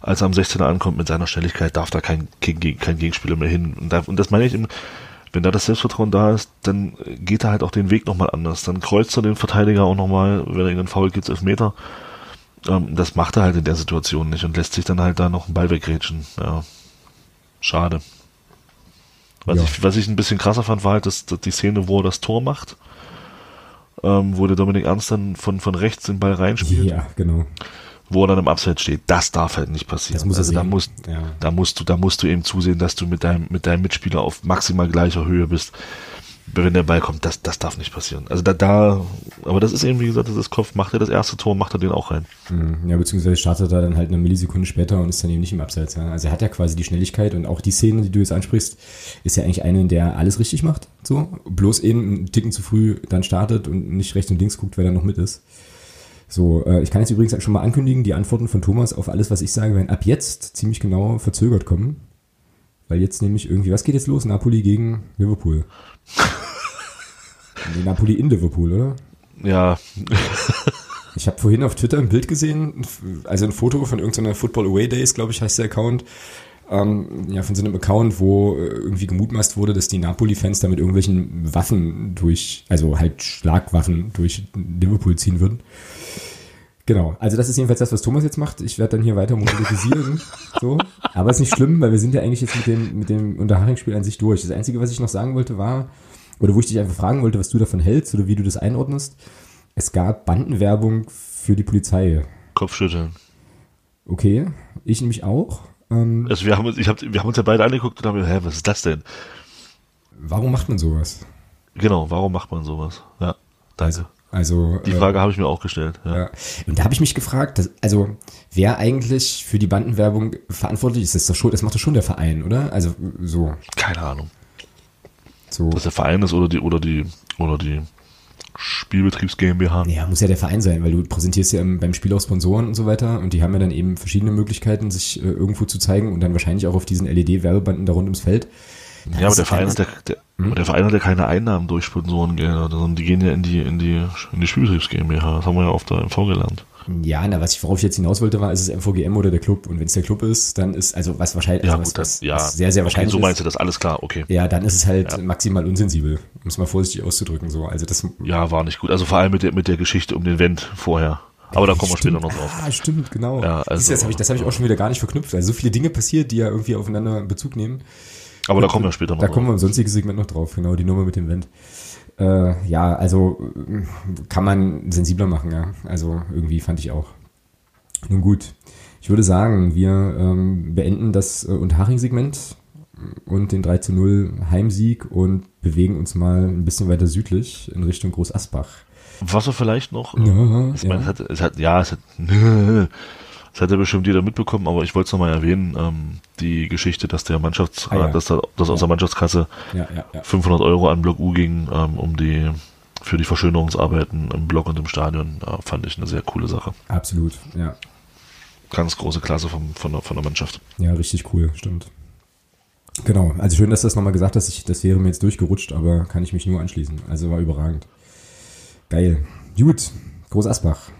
Speaker 2: Als er am 16er ankommt mit seiner Schnelligkeit, darf da kein, kein, kein Gegenspieler mehr hin. Und, da, und das meine ich, eben, wenn da das Selbstvertrauen da ist, dann geht er halt auch den Weg nochmal anders. Dann kreuzt er den Verteidiger auch nochmal, wenn er irgendeinen Foul gibt, elf Meter. Ähm, das macht er halt in der Situation nicht und lässt sich dann halt da noch einen Ball wegrätschen. Ja. Schade. Was,
Speaker 1: Ja.
Speaker 2: ich, was ich ein bisschen krasser fand, war halt das, das die Szene, wo er das Tor macht. Ähm, wo der Dominik Ernst dann von, von rechts den Ball reinspielt,
Speaker 1: Ja, genau.
Speaker 2: wo er dann im Abseits steht. Das darf halt nicht passieren.
Speaker 1: Das muss
Speaker 2: also da musst,
Speaker 1: Ja.
Speaker 2: da musst du, da musst du eben zusehen, dass du mit deinem, mit deinem Mitspieler auf maximal gleicher Höhe bist. Wenn der Ball kommt, das, das darf nicht passieren. Also da, da, aber das ist eben, wie gesagt, das ist Kopf. Macht er das erste Tor, macht er den auch rein.
Speaker 1: Mhm. Ja, beziehungsweise startet er dann halt eine Millisekunde später und ist dann eben nicht im Abseits. Ja. Also er hat ja quasi die Schnelligkeit und auch die Szene, die du jetzt ansprichst, ist ja eigentlich eine, in der er alles richtig macht. So, bloß eben einen Ticken zu früh dann startet und nicht rechts und links guckt, wer da noch mit ist. So, äh, ich kann jetzt übrigens schon mal ankündigen, die Antworten von Thomas auf alles, was ich sage, werden ab jetzt ziemlich genau verzögert kommen. Weil jetzt nämlich irgendwie, was geht jetzt los? Napoli gegen Liverpool. *laughs* nee, Napoli in Liverpool, oder?
Speaker 2: Ja,
Speaker 1: Ich habe vorhin auf Twitter ein Bild gesehen, also ein Foto von irgendeiner Football Away Days, glaube ich, heißt der Account. Ähm, ja, von so einem Account, wo äh, irgendwie gemutmaßt wurde, dass die Napoli-Fans da mit irgendwelchen Waffen durch, also halt Schlagwaffen durch Liverpool ziehen würden. Genau, also das ist jedenfalls das, was Thomas jetzt macht. Ich werde dann hier weiter monetarisieren. *laughs* so. Aber ist nicht schlimm, weil wir sind ja eigentlich jetzt mit dem, mit dem Unterhaching-Spiel an sich durch. Das Einzige, was ich noch sagen wollte, war, oder wo ich dich einfach fragen wollte, was du davon hältst oder wie du das einordnest. Es gab Bandenwerbung für die Polizei.
Speaker 2: Kopfschütteln.
Speaker 1: Okay, ich nämlich auch. Ähm,
Speaker 2: Also wir haben uns, ich hab, wir haben uns ja beide angeguckt und haben gesagt, hä, was ist das denn?
Speaker 1: Warum macht man sowas?
Speaker 2: Genau, warum macht man sowas? Ja, danke.
Speaker 1: Also
Speaker 2: Die Frage äh, habe ich mir auch gestellt. Ja.
Speaker 1: ja. Und da habe ich mich gefragt, dass, also wer eigentlich für die Bandenwerbung verantwortlich ist, das, doch schon, das macht doch schon der Verein, oder? Also so.
Speaker 2: Keine Ahnung. So. Dass der Verein ist oder die oder die oder die Spielbetriebs GmbH.
Speaker 1: Ja, muss ja der Verein sein, weil du präsentierst ja beim Spiel auch Sponsoren und so weiter und die haben ja dann eben verschiedene Möglichkeiten, sich äh, irgendwo zu zeigen und dann wahrscheinlich auch auf diesen LED-Werbebanden da rund ums Feld.
Speaker 2: Das ja, aber der Verein, hat ja, der, hm? der Verein hat ja keine Einnahmen durch Sponsorengelder, sondern die gehen ja in die, in die, in die Spielbetriebs GmbH. Das haben wir ja oft da im MV gelernt.
Speaker 1: Ja, na, was ich, worauf ich jetzt hinaus wollte, war, ist es MVGM oder der Club? Und wenn es der Club ist, dann ist, also was wahrscheinlich,
Speaker 2: ja,
Speaker 1: also
Speaker 2: gut,
Speaker 1: was,
Speaker 2: ja,
Speaker 1: sehr, sehr wahrscheinlich.
Speaker 2: Okay, so meinst du das, alles klar, okay.
Speaker 1: Ja, dann ist es halt ja. maximal unsensibel, um es mal vorsichtig auszudrücken, so. Also das.
Speaker 2: Ja, war nicht gut. Also vor allem mit der, mit der Geschichte um den Vent vorher. Aber da kommen wir später noch drauf.
Speaker 1: Ah, stimmt, genau.
Speaker 2: Ja, also,
Speaker 1: das habe ich, das hab ich auch schon wieder gar nicht verknüpft. Also so viele Dinge passiert, die ja irgendwie aufeinander Bezug nehmen.
Speaker 2: Aber da kommen wir später
Speaker 1: noch Da drauf. kommen wir im sonstigen Segment noch drauf, genau, die Nummer mit dem Vent. Äh, ja, also kann man sensibler machen, ja. Also irgendwie fand ich auch. Nun gut, ich würde sagen, wir ähm, beenden das äh, Unterhaching-Segment und den 3 zu 0 Heimsieg und bewegen uns mal ein bisschen weiter südlich in Richtung Groß Asbach.
Speaker 2: Was er vielleicht noch,
Speaker 1: ja,
Speaker 2: ich meine, ja. es hat, es hat, ja, es hat, *laughs* das hat ja bestimmt jeder mitbekommen, aber ich wollte es nochmal erwähnen, ähm, die Geschichte, dass der Mannschafts, ah, ja. dass, da, dass aus der Mannschaftskasse 500 Euro an Block U ging, ähm, um die für die Verschönerungsarbeiten im Block und im Stadion, äh, fand ich eine sehr coole Sache.
Speaker 1: Absolut, ja.
Speaker 2: Ganz große Klasse vom, von, der, von der Mannschaft.
Speaker 1: Ja, richtig cool, stimmt. Genau, also schön, dass du das nochmal gesagt hast. Ich, das wäre mir jetzt durchgerutscht, aber kann ich mich nur anschließen. Also war überragend. Geil. Gut, Groß Asbach.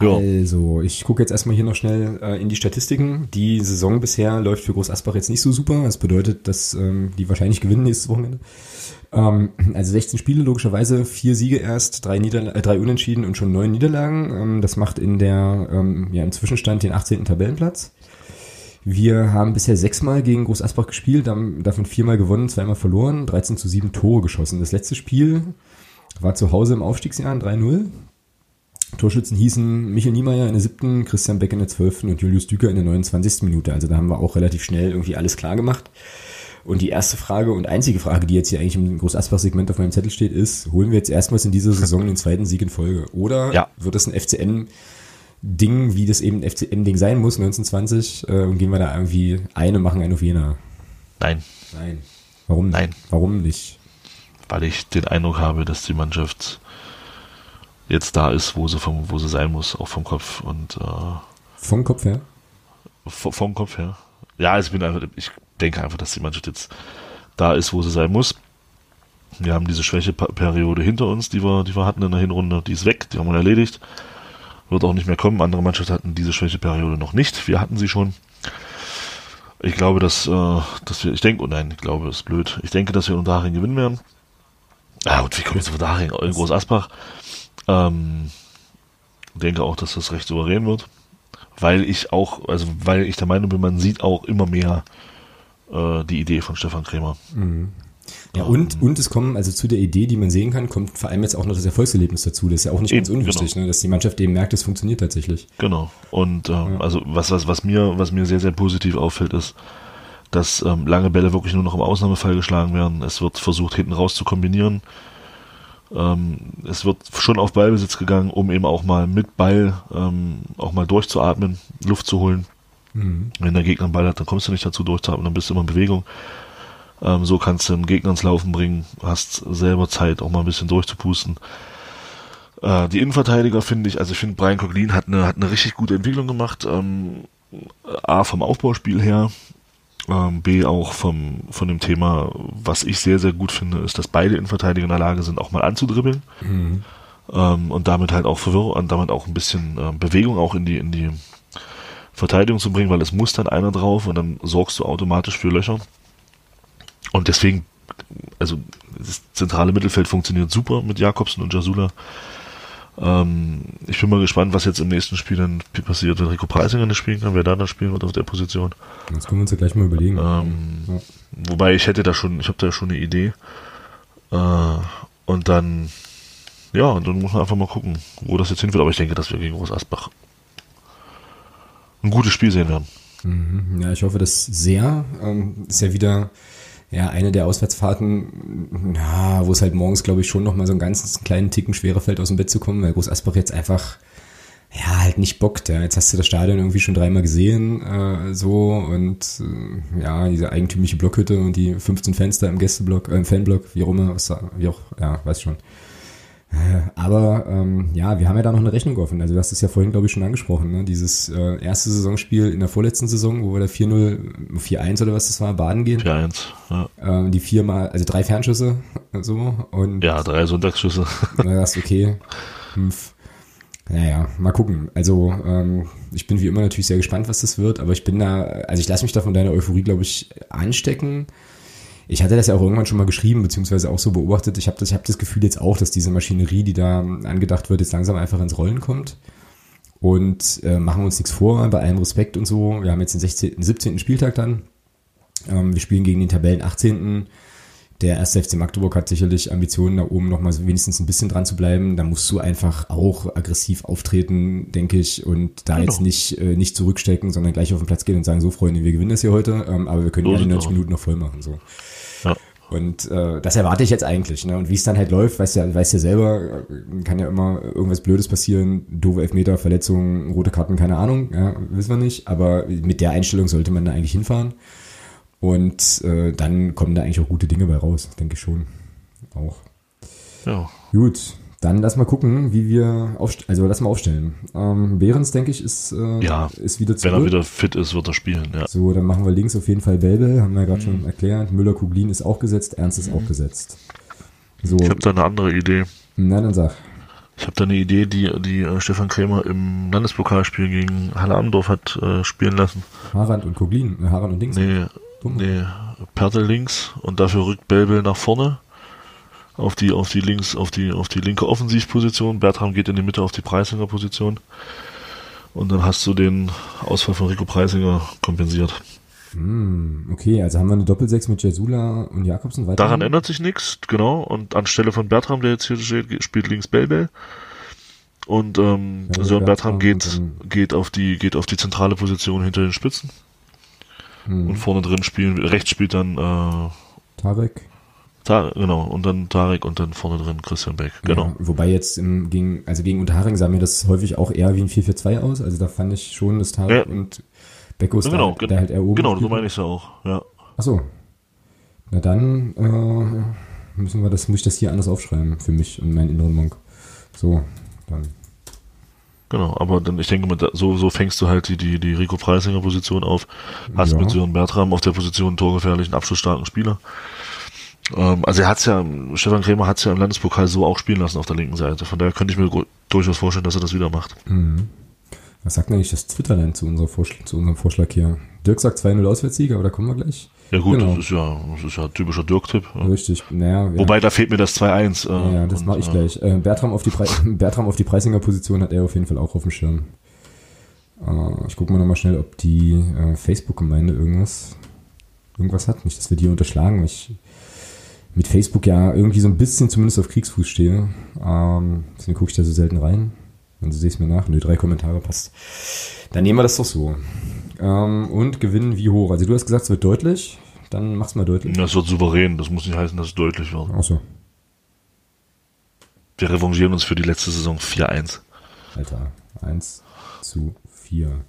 Speaker 1: Ja. Also, ich gucke jetzt erstmal hier noch schnell äh, in die Statistiken. Die Saison bisher läuft für Groß Asbach jetzt nicht so super. Das bedeutet, dass ähm, die wahrscheinlich gewinnen nächstes Wochenende. Ähm, also 16 Spiele logischerweise, vier Siege erst, drei, Niederla äh, drei Unentschieden und schon neun Niederlagen. Ähm, das macht in der ähm, ja im Zwischenstand den 18. Tabellenplatz. Wir haben bisher sechsmal gegen Groß Asbach gespielt, haben davon viermal gewonnen, zweimal verloren, 13 zu 7 Tore geschossen. Das letzte Spiel war zu Hause im Aufstiegsjahr 3-0. Torschützen hießen Michael Niemeyer in der siebten, Christian Beck in der zwölften und Julius Düker in der 29. Minute. Also da haben wir auch relativ schnell irgendwie alles klar gemacht. Und die erste Frage und einzige Frage, die jetzt hier eigentlich im Groß-Asbach-Segment auf meinem Zettel steht, ist, holen wir jetzt erstmals in dieser Saison den zweiten Sieg in Folge? Oder ja. wird das ein FCN-Ding, wie das eben ein FCN-Ding sein muss, 1920, äh, und gehen wir da irgendwie eine, machen einen auf Jena?
Speaker 2: Nein.
Speaker 1: Nein. Warum?
Speaker 2: Nein.
Speaker 1: Warum nicht?
Speaker 2: Weil ich den Eindruck habe, dass die Mannschaft jetzt da ist, wo sie vom, wo sie sein muss, auch vom Kopf und äh,
Speaker 1: vom Kopf her.
Speaker 2: Vom Kopf her. Ja, ich bin einfach, ich denke einfach, dass die Mannschaft jetzt da ist, wo sie sein muss. Wir haben diese Schwächeperiode hinter uns, die wir, die wir hatten in der Hinrunde, die ist weg, die haben wir erledigt. Wird auch nicht mehr kommen. Andere Mannschaften hatten diese Schwächeperiode noch nicht. Wir hatten sie schon. Ich glaube, dass, äh, dass wir, ich denke, oh nein, ich glaube, das ist blöd. Ich denke, dass wir unter Haring gewinnen werden. Ah, und wie kommen wir jetzt unter Haring? In Groß Asbach. Ähm, denke auch, dass das recht souverän wird. Weil ich auch, also weil ich der Meinung bin, man sieht auch immer mehr äh, die Idee von Stefan Krämer.
Speaker 1: Mhm. Ja, und, ähm, und es kommen, also zu der Idee, die man sehen kann, kommt vor allem jetzt auch noch das Erfolgserlebnis dazu. Das ist ja auch nicht eben, ganz unwichtig, genau. ne, dass die Mannschaft eben merkt, es funktioniert tatsächlich.
Speaker 2: Genau. Und ähm, ja. also was, was, was mir, was mir sehr, sehr positiv auffällt, ist, dass ähm, lange Bälle wirklich nur noch im Ausnahmefall geschlagen werden. Es wird versucht, hinten raus zu kombinieren. Ähm, es wird schon auf Ballbesitz gegangen, um eben auch mal mit Ball ähm, auch mal durchzuatmen, Luft zu holen. Mhm. Wenn der Gegner einen Ball hat, dann kommst du nicht dazu durchzuatmen, dann bist du immer in Bewegung. Ähm, so kannst du den Gegner ins Laufen bringen, hast selber Zeit, auch mal ein bisschen durchzupusten. Äh, die Innenverteidiger finde ich, also ich finde Brian Coglin hat eine, hat eine richtig gute Entwicklung gemacht. Ähm, A vom Aufbauspiel her, ähm, B auch vom, von dem Thema, was ich sehr, sehr gut finde, ist, dass beide Innenverteidiger in der Lage sind, auch mal anzudribbeln. Mhm. Ähm, und damit halt auch Verwirrung und damit auch ein bisschen äh, Bewegung auch in die, in die Verteidigung zu bringen, weil es muss dann einer drauf und dann sorgst du automatisch für Löcher. Und deswegen, also das zentrale Mittelfeld funktioniert super mit Jakobsen und Jasula. Ähm, ich bin mal gespannt, was jetzt im nächsten Spiel dann passiert, wenn Rico Preisinger nicht spielen kann, wer da dann spielen wird auf der Position.
Speaker 1: Das können wir uns ja gleich mal überlegen.
Speaker 2: Ähm, ja. Wobei ich hätte da schon, ich habe da schon eine Idee. Äh, und dann, ja, und dann muss man einfach mal gucken, wo das jetzt hinführt. Aber ich denke, dass wir gegen Groß Asbach ein gutes Spiel sehen werden.
Speaker 1: Mhm. Ja, ich hoffe das sehr. Ähm, ist ja wieder Ja, eine der Auswärtsfahrten, ja, wo es halt morgens, glaube ich, schon noch mal so einen ganz kleinen Ticken schwerer fällt, aus dem Bett zu kommen, weil Groß Asbach jetzt einfach, ja, halt nicht bockt. Ja. Jetzt hast du das Stadion irgendwie schon dreimal gesehen, äh, so, und äh, ja, diese eigentümliche Blockhütte und die 15 Fenster im Gästeblock, äh, im Fanblock, wie auch immer, was, wie auch, ja, weiß schon. *laughs* Aber ähm, ja, wir haben ja da noch eine Rechnung offen. Also du hast es ja vorhin, glaube ich, schon angesprochen. Ne? Dieses äh, erste Saisonspiel in der vorletzten Saison, wo wir da 4-0, 4-1 oder was das war, baden gehen.
Speaker 2: 4-1, ja.
Speaker 1: Ähm, die viermal, also drei Fernschüsse so. Und
Speaker 2: Ja, drei Sonntagsschüsse. *laughs*
Speaker 1: na, das ist okay. Fünf. Naja, mal gucken. Also ähm, ich bin wie immer natürlich sehr gespannt, was das wird, aber ich bin da, also ich lasse mich da von deiner Euphorie, glaube ich, anstecken. Ich hatte das ja auch irgendwann schon mal geschrieben, beziehungsweise auch so beobachtet. Ich habe das, ich hab das Gefühl jetzt auch, dass diese Maschinerie, die da angedacht wird, jetzt langsam einfach ins Rollen kommt. Und äh, machen wir uns nichts vor, bei allem Respekt und so. Wir haben jetzt den 16., 17. Spieltag dann. Ähm, wir spielen gegen den Tabellen 18. Der erste FC Magdeburg hat sicherlich Ambitionen, da oben nochmal wenigstens ein bisschen dran zu bleiben. Da musst du einfach auch aggressiv auftreten, denke ich, und da
Speaker 2: Genau.
Speaker 1: jetzt nicht, äh, nicht zurückstecken, sondern gleich auf den Platz gehen und sagen, so Freunde, wir gewinnen das hier heute, ähm, aber wir können ja die
Speaker 2: sieht's
Speaker 1: 90
Speaker 2: aus.
Speaker 1: Minuten noch voll machen. So.
Speaker 2: Ja.
Speaker 1: Und äh, das erwarte ich jetzt eigentlich. Ne? Und wie es dann halt läuft, weißt ja, weißt ja selber, äh, kann ja immer irgendwas Blödes passieren, doofe Elfmeter, Verletzungen, rote Karten, keine Ahnung, ja, wissen wir nicht. Aber mit der Einstellung sollte man da eigentlich hinfahren. Und äh, dann kommen da eigentlich auch gute Dinge bei raus, denke ich schon. Auch.
Speaker 2: Ja.
Speaker 1: Gut, dann lass mal gucken, wie wir aufstellen. Also lass mal aufstellen. Ähm, Behrens, denke ich, ist, äh,
Speaker 2: Ja,
Speaker 1: ist wieder
Speaker 2: Wenn
Speaker 1: zurück.
Speaker 2: er wieder fit ist, wird er spielen, ja.
Speaker 1: So, dann machen wir links auf jeden Fall Belbel, haben wir ja gerade
Speaker 2: Mhm.
Speaker 1: schon erklärt. Müller-Kuglin ist auch gesetzt, Ernst ist auch gesetzt. So,
Speaker 2: Ich habe da eine andere Idee.
Speaker 1: na dann sag.
Speaker 2: Ich habe da eine Idee, die, die äh, Stefan Krämer im Landespokalspiel gegen Halle Amdorf hat äh, spielen lassen.
Speaker 1: Harand und Kuglin, äh, Harand und Dings.
Speaker 2: Nee,
Speaker 1: Dumm.
Speaker 2: nee, Pertel links und dafür rückt Belbel nach vorne auf die, auf die links, auf die, auf die linke Offensivposition. Bertram geht in die Mitte auf die Preisinger Position. Und dann hast du den Ausfall von Rico Preisinger kompensiert.
Speaker 1: Hm, okay, also haben wir eine Doppelsechs mit Jasula und Jakobsen weiter.
Speaker 2: Daran ändert sich nichts, genau. Und anstelle von Bertram, der jetzt hier steht, spielt links Belbel. Und ähm,
Speaker 1: Ja,
Speaker 2: Sören
Speaker 1: Bertram
Speaker 2: Bertram geht, geht auf die geht auf die zentrale Position hinter den Spitzen.
Speaker 1: Hm,
Speaker 2: Und vorne drin spielen, rechts spielt dann äh,
Speaker 1: Tarek.
Speaker 2: Ta genau, und dann Tarek und dann vorne drin Christian Beck. Genau.
Speaker 1: Ja, wobei jetzt im, gegen, also gegen Unterhaching sah mir das häufig auch eher wie ein 4-4-2 aus. Also da fand ich schon, dass Tarek
Speaker 2: Ja.
Speaker 1: und Beckos
Speaker 2: Ja, genau,
Speaker 1: da, der halt eher oben
Speaker 2: genau, so meine ich es ja auch. Ja.
Speaker 1: Ach so. Na dann äh, müssen wir das, muss ich das hier anders aufschreiben für mich und meinen inneren Monk. So, dann.
Speaker 2: Genau, aber dann, ich denke mal, da- so, so fängst du halt die, die, die Rico Preisinger Position auf, hast
Speaker 1: Ja.
Speaker 2: mit Sören Bertram auf der Position einen torgefährlichen, abschlussstarken Spieler. Ähm, also er hat's ja, Stefan Krämer hat's ja im Landespokal so auch spielen lassen auf der linken Seite. Von daher könnte ich mir durchaus vorstellen, dass er das wieder macht.
Speaker 1: Mhm. Was sagt denn eigentlich das Twitter-Land zu, unserer Vorschl- zu unserem Vorschlag hier? Dirk sagt 2-0 Auswärtssieger, aber da kommen wir gleich.
Speaker 2: Ja gut,
Speaker 1: Genau.
Speaker 2: das ist ja, das ist ja typischer Dirk-Tipp.
Speaker 1: Richtig, naja. Ja.
Speaker 2: Wobei, da fehlt mir das 2-1. Äh,
Speaker 1: Ja, das mache ich
Speaker 2: äh,
Speaker 1: gleich. Äh, Bertram, auf die Pre *laughs* Bertram auf die Preisinger Position hat er auf jeden Fall auch auf dem Schirm. Äh, ich gucke mal nochmal schnell, ob die äh, Facebook-Gemeinde irgendwas, irgendwas hat. Nicht, dass wir die unterschlagen. Ich mit Facebook ja irgendwie so ein bisschen zumindest auf Kriegsfuß stehe. Ähm, deswegen gucke ich da so selten rein. Und du siehst mir nach. Nö, drei Kommentare passt. Dann nehmen wir das doch so. Ähm, und gewinnen wie hoch? Also du hast gesagt, es wird deutlich. Dann mach's mal deutlich.
Speaker 2: Das wird souverän, das muss nicht heißen, dass es deutlich wird.
Speaker 1: Achso,
Speaker 2: Wir revanchieren uns für die letzte Saison 4-1.
Speaker 1: Alter. 1 zu 4.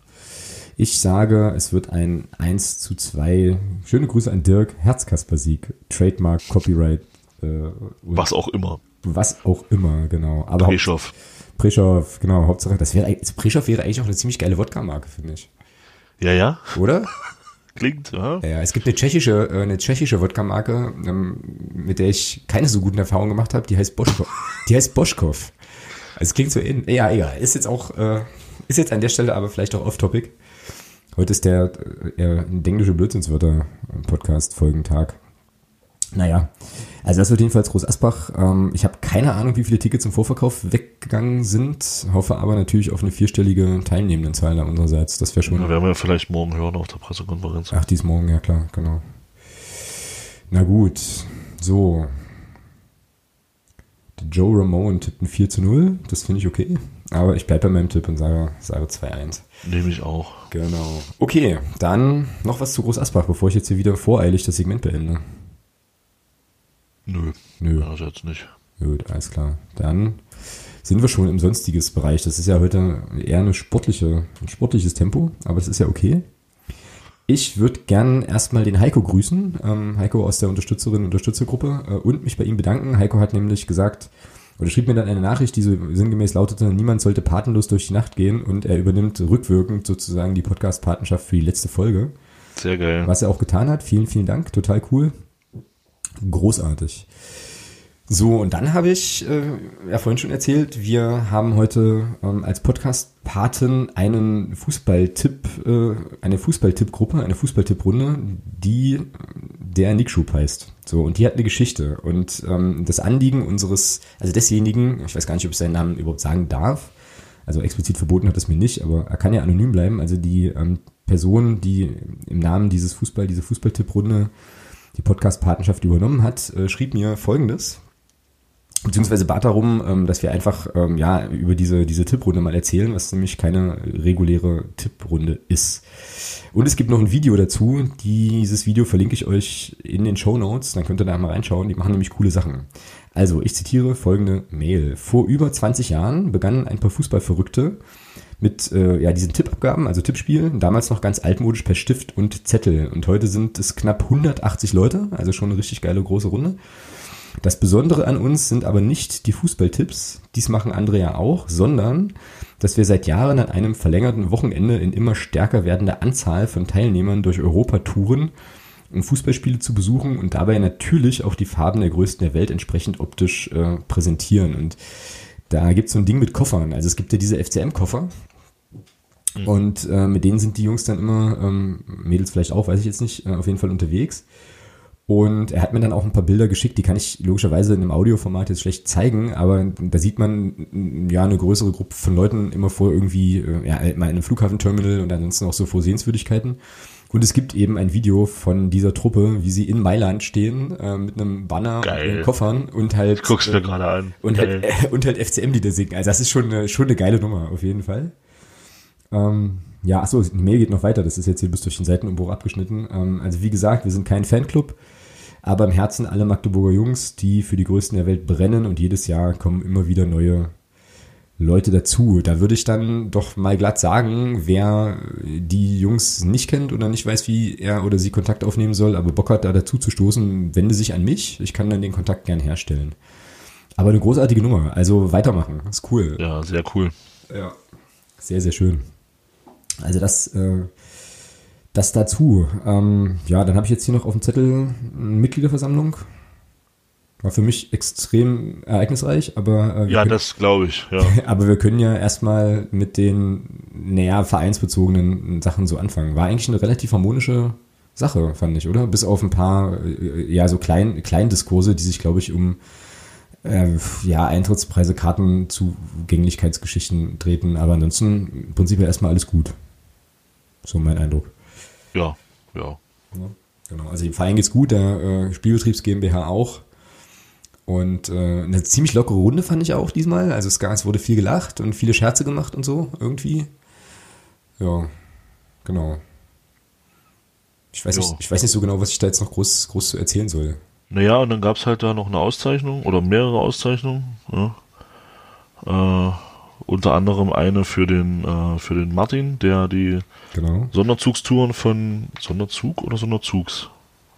Speaker 1: Ich sage, es wird ein 1 zu 2. Schöne Grüße an Dirk. Herzkasper-Sieg. Trademark, Copyright. Äh,
Speaker 2: Was auch immer.
Speaker 1: was auch immer, genau. Aber
Speaker 2: Bischof.
Speaker 1: Preschow, genau, Hauptsache, das wäre, Preschow wäre eigentlich auch eine ziemlich geile Wodka-Marke, finde ich.
Speaker 2: Ja, ja,
Speaker 1: Oder? *laughs*
Speaker 2: klingt, ja.
Speaker 1: Ja, es gibt eine tschechische, äh, eine tschechische Wodka-Marke, ähm, mit der ich keine so guten Erfahrungen gemacht habe, die heißt Boschkov. Die heißt Boschkov. Also es klingt so in, ja, egal. Ist jetzt auch, äh, ist jetzt an der Stelle aber vielleicht auch off-topic. Heute ist der äh, englische Blödsinnswörter-Podcast-Folgentag. Naja, also das wird jedenfalls Groß Asbach. Ähm, ich habe keine Ahnung, wie viele Tickets im Vorverkauf weggegangen sind, hoffe aber natürlich auf eine vierstellige Teilnehmendenzahl da unsererseits. Das wäre schon
Speaker 2: Da werden wir vielleicht morgen hören auf der Pressekonferenz.
Speaker 1: Ach, dies morgen, ja klar, genau. Na gut, so. Joe Ramone tippt ein 4 zu 0, das finde ich okay. Aber ich bleibe bei meinem Tipp und sage, sage 2-1.
Speaker 2: Nehme ich auch.
Speaker 1: Genau. Okay, dann noch was zu Groß Asbach, bevor ich jetzt hier wieder voreilig das Segment beende.
Speaker 2: Nö.
Speaker 1: Nö.
Speaker 2: Also jetzt nicht.
Speaker 1: Gut, alles klar. Dann sind wir schon im sonstiges Bereich. Das ist ja heute eher eine sportliche, ein sportliches Tempo, aber das ist ja okay. Ich würde gern erstmal den Heiko grüßen, ähm, Heiko aus der Unterstützerin Unterstützergruppe äh, und mich bei ihm bedanken. Heiko hat nämlich gesagt, oder schrieb mir dann eine Nachricht, die so sinngemäß lautete, niemand sollte patenlos durch die Nacht gehen und er übernimmt rückwirkend sozusagen die Podcast-Patenschaft für die letzte Folge.
Speaker 2: Sehr geil.
Speaker 1: Was er auch getan hat. Vielen, vielen Dank. Total cool. Großartig. So, und dann habe ich äh, ja vorhin schon erzählt, wir haben heute ähm, als Podcast-Paten einen Fußballtipp, äh, eine Fußballtipp-Gruppe, eine Fußballtipp-Runde, die der Nickschub heißt. So, und die hat eine Geschichte. Und ähm, das Anliegen unseres, also desjenigen, ich weiß gar nicht, ob ich seinen Namen überhaupt sagen darf, also explizit verboten hat es mir nicht, aber er kann ja anonym bleiben. Also die ähm, Person, die im Namen dieses Fußball, diese Fußballtipp-Runde die Podcast-Patenschaft übernommen hat, äh, schrieb mir folgendes beziehungsweise bat darum, ähm, dass wir einfach ähm, ja über diese diese Tipprunde mal erzählen, was nämlich keine reguläre Tipprunde ist. Und es gibt noch ein Video dazu. Dieses Video verlinke ich euch in den Show Notes. Dann könnt ihr da mal reinschauen. Die machen nämlich coole Sachen. Also ich zitiere folgende Mail: Vor über 20 Jahren begannen ein paar Fußballverrückte mit äh, ja diesen Tippabgaben, also Tippspielen, damals noch ganz altmodisch per Stift und Zettel. Und heute sind es knapp 180 Leute, also schon eine richtig geile große Runde. Das Besondere an uns sind aber nicht die Fußballtipps, dies machen andere ja auch, sondern dass wir seit Jahren an einem verlängerten Wochenende in immer stärker werdender Anzahl von Teilnehmern durch Europa touren, um Fußballspiele zu besuchen und dabei natürlich auch die Farben der größten der Welt entsprechend optisch äh, präsentieren. Und da gibt es so ein Ding mit Koffern. Also es gibt ja diese FCM-Koffer. Und äh, mit denen sind die Jungs dann immer, ähm, Mädels vielleicht auch, weiß ich jetzt nicht, äh, auf jeden Fall unterwegs. Und er hat mir dann auch ein paar Bilder geschickt, die kann ich logischerweise in einem Audioformat jetzt schlecht zeigen, aber da sieht man ja eine größere Gruppe von Leuten immer vor irgendwie, äh, ja, mal in einem Flughafenterminal und ansonsten auch so vor Sehenswürdigkeiten. Und es gibt eben ein Video von dieser Truppe, wie sie in Mailand stehen, äh, mit einem Banner
Speaker 2: Geil.
Speaker 1: und Koffern und halt.
Speaker 2: Ich guck's mir
Speaker 1: äh,
Speaker 2: gerade an.
Speaker 1: Und
Speaker 2: Geil.
Speaker 1: halt, *laughs* äh, und halt FCM-Lieder singen. Also das ist schon eine, schon eine geile Nummer, auf jeden Fall. Ähm, ja, achso, die Mail geht noch weiter. Das ist jetzt hier bis durch den Seitenumbruch abgeschnitten. Ähm, also wie gesagt, wir sind kein Fanclub, aber im Herzen alle Magdeburger Jungs, die für die Größten der Welt brennen und jedes Jahr kommen immer wieder neue Leute dazu. Da würde ich dann doch mal glatt sagen, wer die Jungs nicht kennt oder nicht weiß, wie er oder sie Kontakt aufnehmen soll, aber Bock hat, da dazu zu stoßen, wende sich an mich. Ich kann dann den Kontakt gern herstellen. Aber eine großartige Nummer. Also weitermachen. Ist cool.
Speaker 2: Ja, sehr cool.
Speaker 1: Ja. Sehr, sehr schön. Also das, äh, das dazu. Ähm, ja, dann habe ich jetzt hier noch auf dem Zettel eine Mitgliederversammlung. War für mich extrem ereignisreich, aber äh, wir
Speaker 2: Ja,
Speaker 1: können,
Speaker 2: das glaube ich, ja. *laughs*
Speaker 1: aber wir können ja erstmal mit den naja, vereinsbezogenen Sachen so anfangen. War eigentlich eine relativ harmonische Sache, fand ich, oder? Bis auf ein paar äh, ja so klein, Kleindiskurse, die sich, glaube ich, um äh, ja, Eintrittspreise, Karten, Zugänglichkeitsgeschichten treten, aber ansonsten im Prinzip ja erstmal alles gut. So mein Eindruck.
Speaker 2: Ja, ja.
Speaker 1: Ja, genau. Also dem Verein geht's gut, der äh, Spielbetriebs GmbH auch. Und äh, eine ziemlich lockere Runde fand ich auch diesmal. Also es, es wurde viel gelacht und viele Scherze gemacht und so irgendwie. Ja, genau. Ich weiß,
Speaker 2: Ja.
Speaker 1: nicht, ich weiß nicht so genau, was ich da jetzt noch groß, groß zu erzählen soll.
Speaker 2: Naja, und dann gab's halt da noch eine Auszeichnung oder mehrere Auszeichnungen. Ja. Äh, unter anderem eine für den, äh, für den Martin, der die
Speaker 1: Genau.
Speaker 2: Sonderzugstouren von Sonderzug oder Sonderzugs?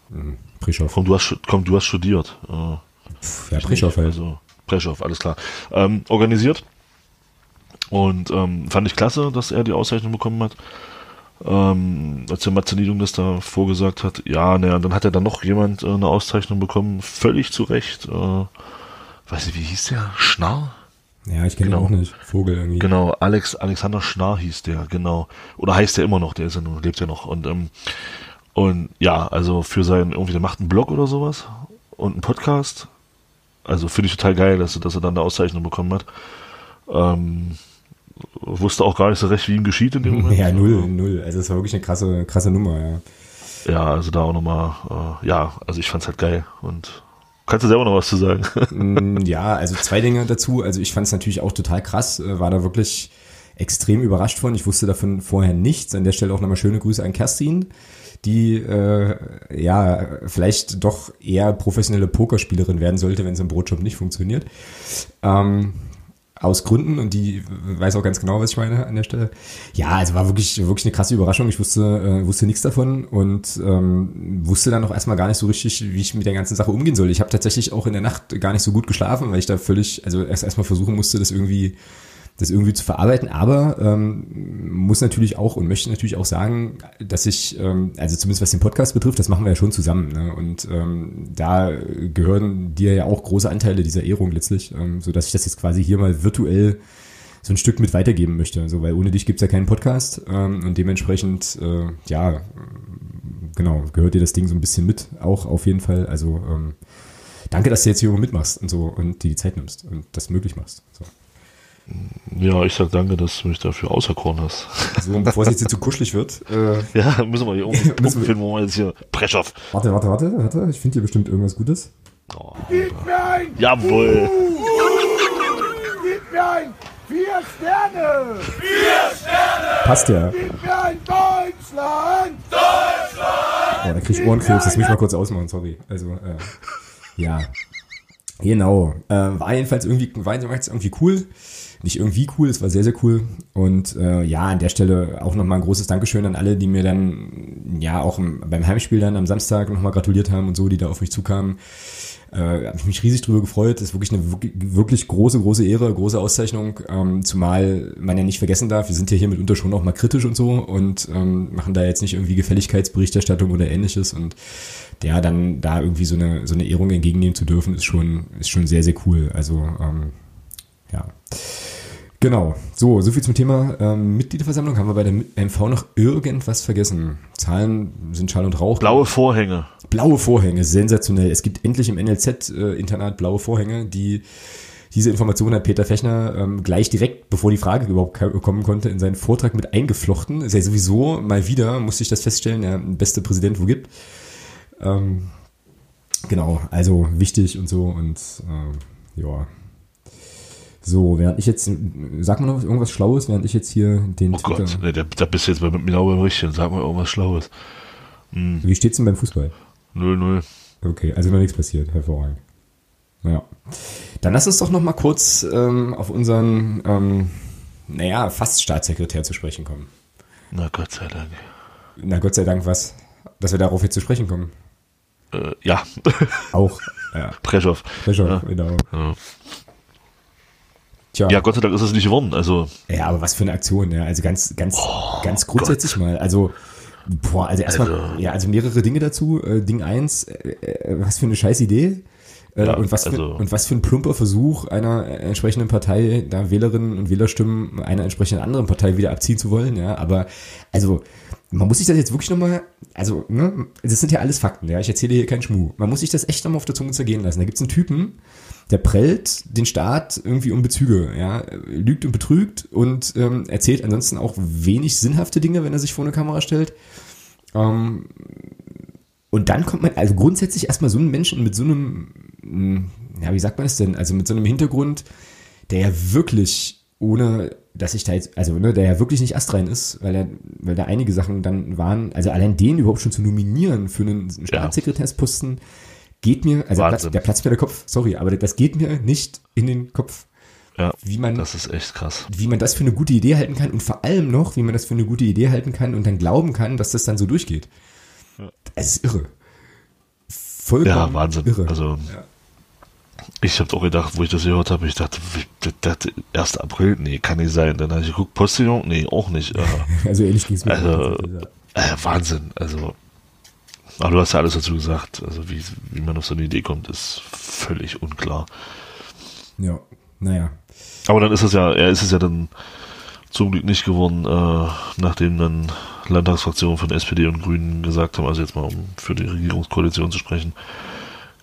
Speaker 1: Mhm. Prischow.
Speaker 2: Komm, du hast, komm, du hast studiert. Äh,
Speaker 1: Pff, Ja, Prischow halt.
Speaker 2: Also, Preschow, alles klar. Ähm, organisiert. Und ähm, fand ich klasse, dass er die Auszeichnung bekommen hat. Ähm, als der Matze Niedung das da vorgesagt hat, ja, naja, dann hat er dann noch jemand äh, eine Auszeichnung bekommen, völlig zu Recht. Äh, weiß nicht, wie hieß der? Schnarr?
Speaker 1: Ja, ich kenne ihn
Speaker 2: Genau.
Speaker 1: auch nicht. Vogel irgendwie.
Speaker 2: Genau, Alex, Alexander Schnarr hieß der, genau. Oder heißt der immer noch, der ist ja nur, lebt ja noch. Und, ähm, und ja, also für seinen, irgendwie, der macht einen Blog oder sowas und einen Podcast. Also finde ich total geil, dass, er- dass er dann eine Auszeichnung bekommen hat. Ähm, wusste auch gar nicht so recht, wie ihm geschieht in dem *laughs* Moment.
Speaker 1: Ja, null, null. Also es war wirklich eine krasse, krasse Nummer, ja.
Speaker 2: Ja, also da auch nochmal, äh, ja, also ich fand's halt geil. Und kannst du selber noch was zu sagen?
Speaker 1: Mm, *laughs* Ja, also zwei Dinge dazu. Also ich fand es natürlich auch total krass, äh, war da wirklich extrem überrascht von. Ich wusste davon vorher nichts. An der Stelle auch nochmal schöne Grüße an Kerstin, die äh, ja vielleicht doch eher professionelle Pokerspielerin werden sollte, wenn es im Brotjob nicht funktioniert. Ähm, aus Gründen und die weiß auch ganz genau, was ich meine an der Stelle. Ja, also war wirklich wirklich eine krasse Überraschung. Ich wusste äh, wusste nichts davon und ähm, wusste dann auch erstmal gar nicht so richtig, wie ich mit der ganzen Sache umgehen soll. Ich habe tatsächlich auch in der Nacht gar nicht so gut geschlafen, weil ich da völlig also erst erstmal versuchen musste, das irgendwie das irgendwie zu verarbeiten, aber ähm, muss natürlich auch und möchte natürlich auch sagen, dass ich, ähm, also zumindest was den Podcast betrifft, das machen wir ja schon zusammen. Ne? Und ähm, da gehören dir ja auch große Anteile dieser Ehrung letztlich, ähm, so dass ich das jetzt quasi hier mal virtuell so ein Stück mit weitergeben möchte. Also, weil ohne dich gibt's ja keinen Podcast ähm, und dementsprechend, äh, ja, genau, gehört dir das Ding so ein bisschen mit, auch auf jeden Fall. Also ähm, danke, dass du jetzt hier mitmachst und so und dir die Zeit nimmst und das möglich machst. So.
Speaker 2: Ja, ich sag danke, dass du mich dafür auserkoren hast.
Speaker 1: So, bevor es jetzt hier zu kuschelig wird.
Speaker 2: Äh, *laughs* ja, müssen wir hier irgendwie *laughs* finden, wo wir jetzt hier Preschoff.
Speaker 1: Warte, warte, warte, warte. Ich finde hier bestimmt irgendwas Gutes.
Speaker 2: Oh, Jawohl.
Speaker 5: Gib mir ein Vier Sterne!
Speaker 6: Vier Sterne!
Speaker 1: Passt ja.
Speaker 5: Gib mir ein Deutschland!
Speaker 6: Deutschland!
Speaker 1: Oh, da krieg ich Ohrenkrebs. Das muss ich mal kurz ausmachen, sorry. Also, äh, ja. Genau. Äh, war jedenfalls irgendwie, war jetzt irgendwie cool. Nicht irgendwie cool, es war sehr, sehr cool. Und äh, ja, an der Stelle auch nochmal ein großes Dankeschön an alle, die mir dann ja auch im, beim Heimspiel dann am Samstag nochmal gratuliert haben und so, die da auf mich zukamen. Äh, habe ich mich riesig drüber gefreut. Das ist wirklich eine wirklich große, große Ehre, große Auszeichnung. Ähm, zumal man ja nicht vergessen darf, wir sind ja hier mitunter schon auch mal kritisch und so und ähm, machen da jetzt nicht irgendwie Gefälligkeitsberichterstattung oder ähnliches. Und der dann da irgendwie so eine, so eine Ehrung entgegennehmen zu dürfen, ist schon, ist schon sehr, sehr cool. Also, ähm, ja. Genau. So, so viel zum Thema ähm, Mitgliederversammlung. Haben wir bei der MV noch irgendwas vergessen? Zahlen sind Schall und Rauch.
Speaker 2: Blaue Vorhänge.
Speaker 1: Blaue Vorhänge, sensationell. Es gibt endlich im NLZ-Internat äh, blaue Vorhänge, die diese Information hat Peter Fechner ähm, gleich direkt, bevor die Frage überhaupt kommen konnte, in seinen Vortrag mit eingeflochten. Ist ja sowieso mal wieder, musste ich das feststellen, der beste Präsident wo gibt. Ähm, genau, also wichtig und so und äh, ja. So, während ich jetzt, sag mal noch irgendwas Schlaues, während ich jetzt hier den
Speaker 2: Oh Twitter Gott, nee, da, da bist du jetzt mit genau beim Richtigen. Sag mal irgendwas Schlaues.
Speaker 1: Hm. Wie steht's denn beim Fußball?
Speaker 2: 0-0.
Speaker 1: Okay, also noch nichts passiert. Hervorragend. Naja. Dann lass uns doch noch mal kurz ähm, auf unseren, ähm, naja, fast Staatssekretär zu sprechen kommen.
Speaker 2: Na Gott sei Dank.
Speaker 1: Na Gott sei Dank was? Dass wir darauf jetzt zu sprechen kommen.
Speaker 2: Äh, ja.
Speaker 1: Auch. Ja. *laughs*
Speaker 2: Preschow.
Speaker 1: Preschow,
Speaker 2: Ja.
Speaker 1: genau.
Speaker 2: Ja.
Speaker 1: Tja.
Speaker 2: ja, Gott sei Dank ist es nicht geworden. Also,
Speaker 1: Ja, aber was für eine Aktion, ja. Also ganz, ganz, ganz grundsätzlich mal. Also, boah, also erstmal,
Speaker 2: Also-
Speaker 1: ja, also mehrere Dinge dazu. Äh, Ding eins, äh, äh, was für eine scheiß Idee. Äh,
Speaker 2: Ja,
Speaker 1: und, was für,
Speaker 2: also-
Speaker 1: und was für ein plumper Versuch einer entsprechenden Partei, da Wählerinnen und Wählerstimmen einer entsprechenden anderen Partei wieder abziehen zu wollen, ja. Aber, also, man muss sich das jetzt wirklich nochmal, also, ne, das sind ja alles Fakten, ja. Ich erzähle hier keinen Schmuh. Man muss sich das echt nochmal auf der Zunge zergehen lassen. Da gibt's einen Typen, der prellt den Staat irgendwie um Bezüge, ja, lügt und betrügt und ähm, erzählt ansonsten auch wenig sinnhafte Dinge, wenn er sich vor eine Kamera stellt. Ähm, und dann kommt man, also grundsätzlich erstmal so einen Menschen mit so einem, ja, wie sagt man das denn, also mit so einem Hintergrund, der ja wirklich ohne, dass ich da jetzt, also ne, der ja wirklich nicht astrein ist, weil er, weil da einige Sachen dann waren, also allein den überhaupt schon zu nominieren für einen Staatssekretärsposten, geht mir, also der, Platz,
Speaker 2: Wahnsinn.
Speaker 1: der platzt mir der Kopf, sorry, aber das geht mir nicht in den Kopf,
Speaker 2: ja,
Speaker 1: wie man,
Speaker 2: das ist echt krass.
Speaker 1: wie man das für eine gute Idee halten kann und vor allem noch, wie man das für eine gute Idee halten kann und dann glauben kann, dass das dann so durchgeht. Es ist irre. Vollkommen
Speaker 2: Ja, Wahnsinn.
Speaker 1: irre.
Speaker 2: Also, ich habe auch gedacht, wo ich das gehört habe, ich dachte, das, das 1. April, nee, kann nicht sein. Dann habe ich geguckt, Postillon, nee, auch nicht. *laughs* Äh,
Speaker 1: also ging es mir.
Speaker 2: Also,
Speaker 1: ja.
Speaker 2: äh, Wahnsinn. Also, aber du hast ja alles dazu gesagt. Also, wie, wie man auf so eine Idee kommt, ist völlig unklar.
Speaker 1: ja, naja.
Speaker 2: Aber dann ist es ja, er ist es ja dann zum Glück nicht geworden, äh, nachdem dann Landtagsfraktionen von SPD und Grünen gesagt haben, also jetzt mal um für die Regierungskoalition zu sprechen,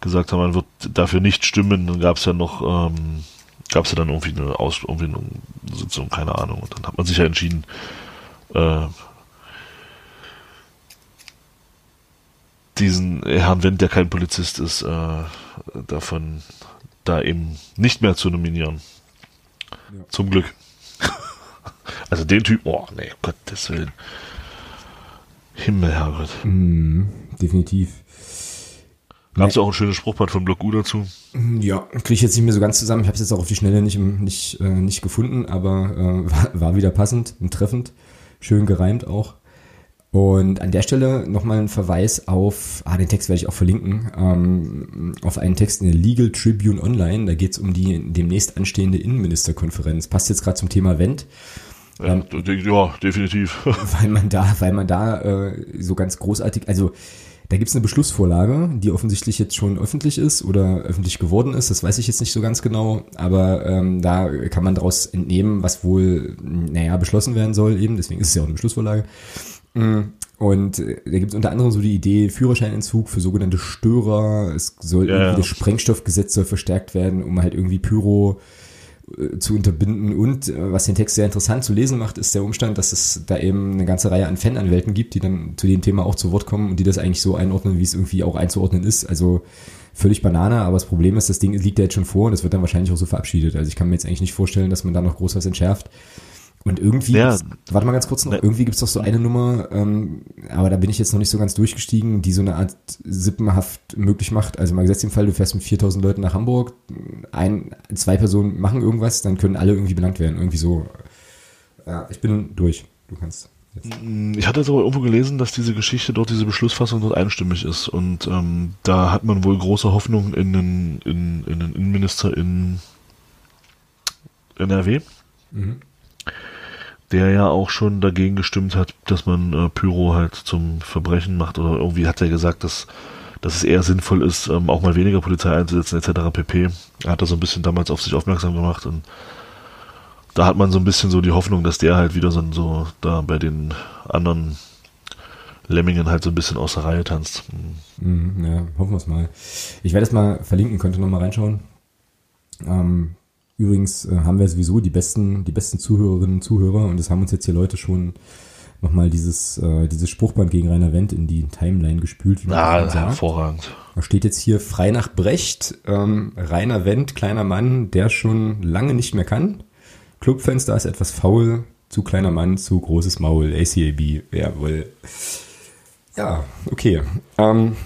Speaker 2: gesagt haben, man wird dafür nicht stimmen. Dann gab es ja noch, ähm, gab es ja dann irgendwie eine, Aus irgendwie eine Sitzung, keine Ahnung. Und dann hat man sich ja entschieden, äh, diesen Herrn Wendt, der kein Polizist ist, äh, davon da eben nicht mehr zu nominieren. Zum Glück. *laughs* Also den Typ, oh nee, Gottes Willen. Himmel, Herrgott.
Speaker 1: Mm, definitiv.
Speaker 2: Gab es auch ein schönes Spruchband von Block U dazu?
Speaker 1: Ja, kriege ich jetzt nicht mehr so ganz zusammen. Ich habe es jetzt auch auf die Schnelle nicht, nicht, äh, nicht gefunden, aber äh, *laughs* war, war wieder passend und treffend. Schön gereimt auch. Und an der Stelle nochmal ein Verweis auf, ah, den Text werde ich auch verlinken, ähm, auf einen Text in der Legal Tribune Online. Da geht es um die demnächst anstehende Innenministerkonferenz. Passt jetzt gerade zum Thema Wendt.
Speaker 2: Ja, ja, definitiv. *laughs*
Speaker 1: Weil man da, weil man da äh, so ganz großartig, also da gibt's eine Beschlussvorlage, die offensichtlich jetzt schon öffentlich ist oder öffentlich geworden ist. Das weiß ich jetzt nicht so ganz genau, aber ähm, da kann man daraus entnehmen, was wohl, naja, beschlossen werden soll eben. Deswegen ist es ja auch eine Beschlussvorlage. Mm, und äh, da gibt es unter anderem so die Idee, Führerscheinentzug für sogenannte Störer. Es soll
Speaker 2: Ja,
Speaker 1: irgendwie das Sprengstoffgesetz soll verstärkt werden, um halt irgendwie Pyro äh, zu unterbinden. Und äh, was den Text sehr interessant zu lesen macht, ist der Umstand, dass es da eben eine ganze Reihe an Fananwälten gibt, die dann zu dem Thema auch zu Wort kommen und die das eigentlich so einordnen, wie es irgendwie auch einzuordnen ist. Also völlig Banane, aber das Problem ist, das Ding liegt ja jetzt schon vor und es wird dann wahrscheinlich auch so verabschiedet. Also ich kann mir jetzt eigentlich nicht vorstellen, dass man da noch groß was entschärft. Und irgendwie,
Speaker 2: Ja.
Speaker 1: gibt's- warte mal ganz kurz noch,
Speaker 2: Ne.
Speaker 1: irgendwie gibt's doch so eine Nummer, ähm, aber da bin ich jetzt noch nicht so ganz durchgestiegen, die so eine Art Sippenhaft möglich macht. Also mal gesetzt im Fall, du fährst mit 4000 Leuten nach Hamburg, ein, zwei Personen machen irgendwas, dann können alle irgendwie belangt werden. Irgendwie so. Ja, ich bin durch. Du kannst. Jetzt.
Speaker 2: Ich hatte jetzt aber irgendwo gelesen, dass diese Geschichte dort, diese Beschlussfassung dort einstimmig ist. Und ähm, da hat man wohl große Hoffnung in den, in, in den Innenminister in NRW,
Speaker 1: Mhm.
Speaker 2: Der ja auch schon dagegen gestimmt hat, dass man äh, Pyro halt zum Verbrechen macht. Oder irgendwie hat er gesagt, dass, dass es eher sinnvoll ist, ähm, auch mal weniger Polizei einzusetzen, etc. pp. Er hat da so ein bisschen damals auf sich aufmerksam gemacht und da hat man so ein bisschen so die Hoffnung, dass der halt wieder so, so da bei den anderen Lemmingen halt so ein bisschen aus der Reihe tanzt. Hm.
Speaker 1: Mhm, ja, hoffen wir es mal. Ich werde es mal verlinken, könnt ihr noch mal reinschauen. Ähm, übrigens äh, haben wir sowieso die besten, die besten Zuhörerinnen und Zuhörer und es haben uns jetzt hier Leute schon nochmal dieses, äh, dieses Spruchband gegen Rainer Wendt in die Timeline gespült.
Speaker 2: Ah, hervorragend.
Speaker 1: Da steht jetzt hier frei nach Brecht, ähm, Rainer Wendt, kleiner Mann, der schon lange nicht mehr kann. Clubfenster ist etwas faul, zu kleiner Mann, zu großes Maul, ACAB, jawohl. Ja, okay. Ähm,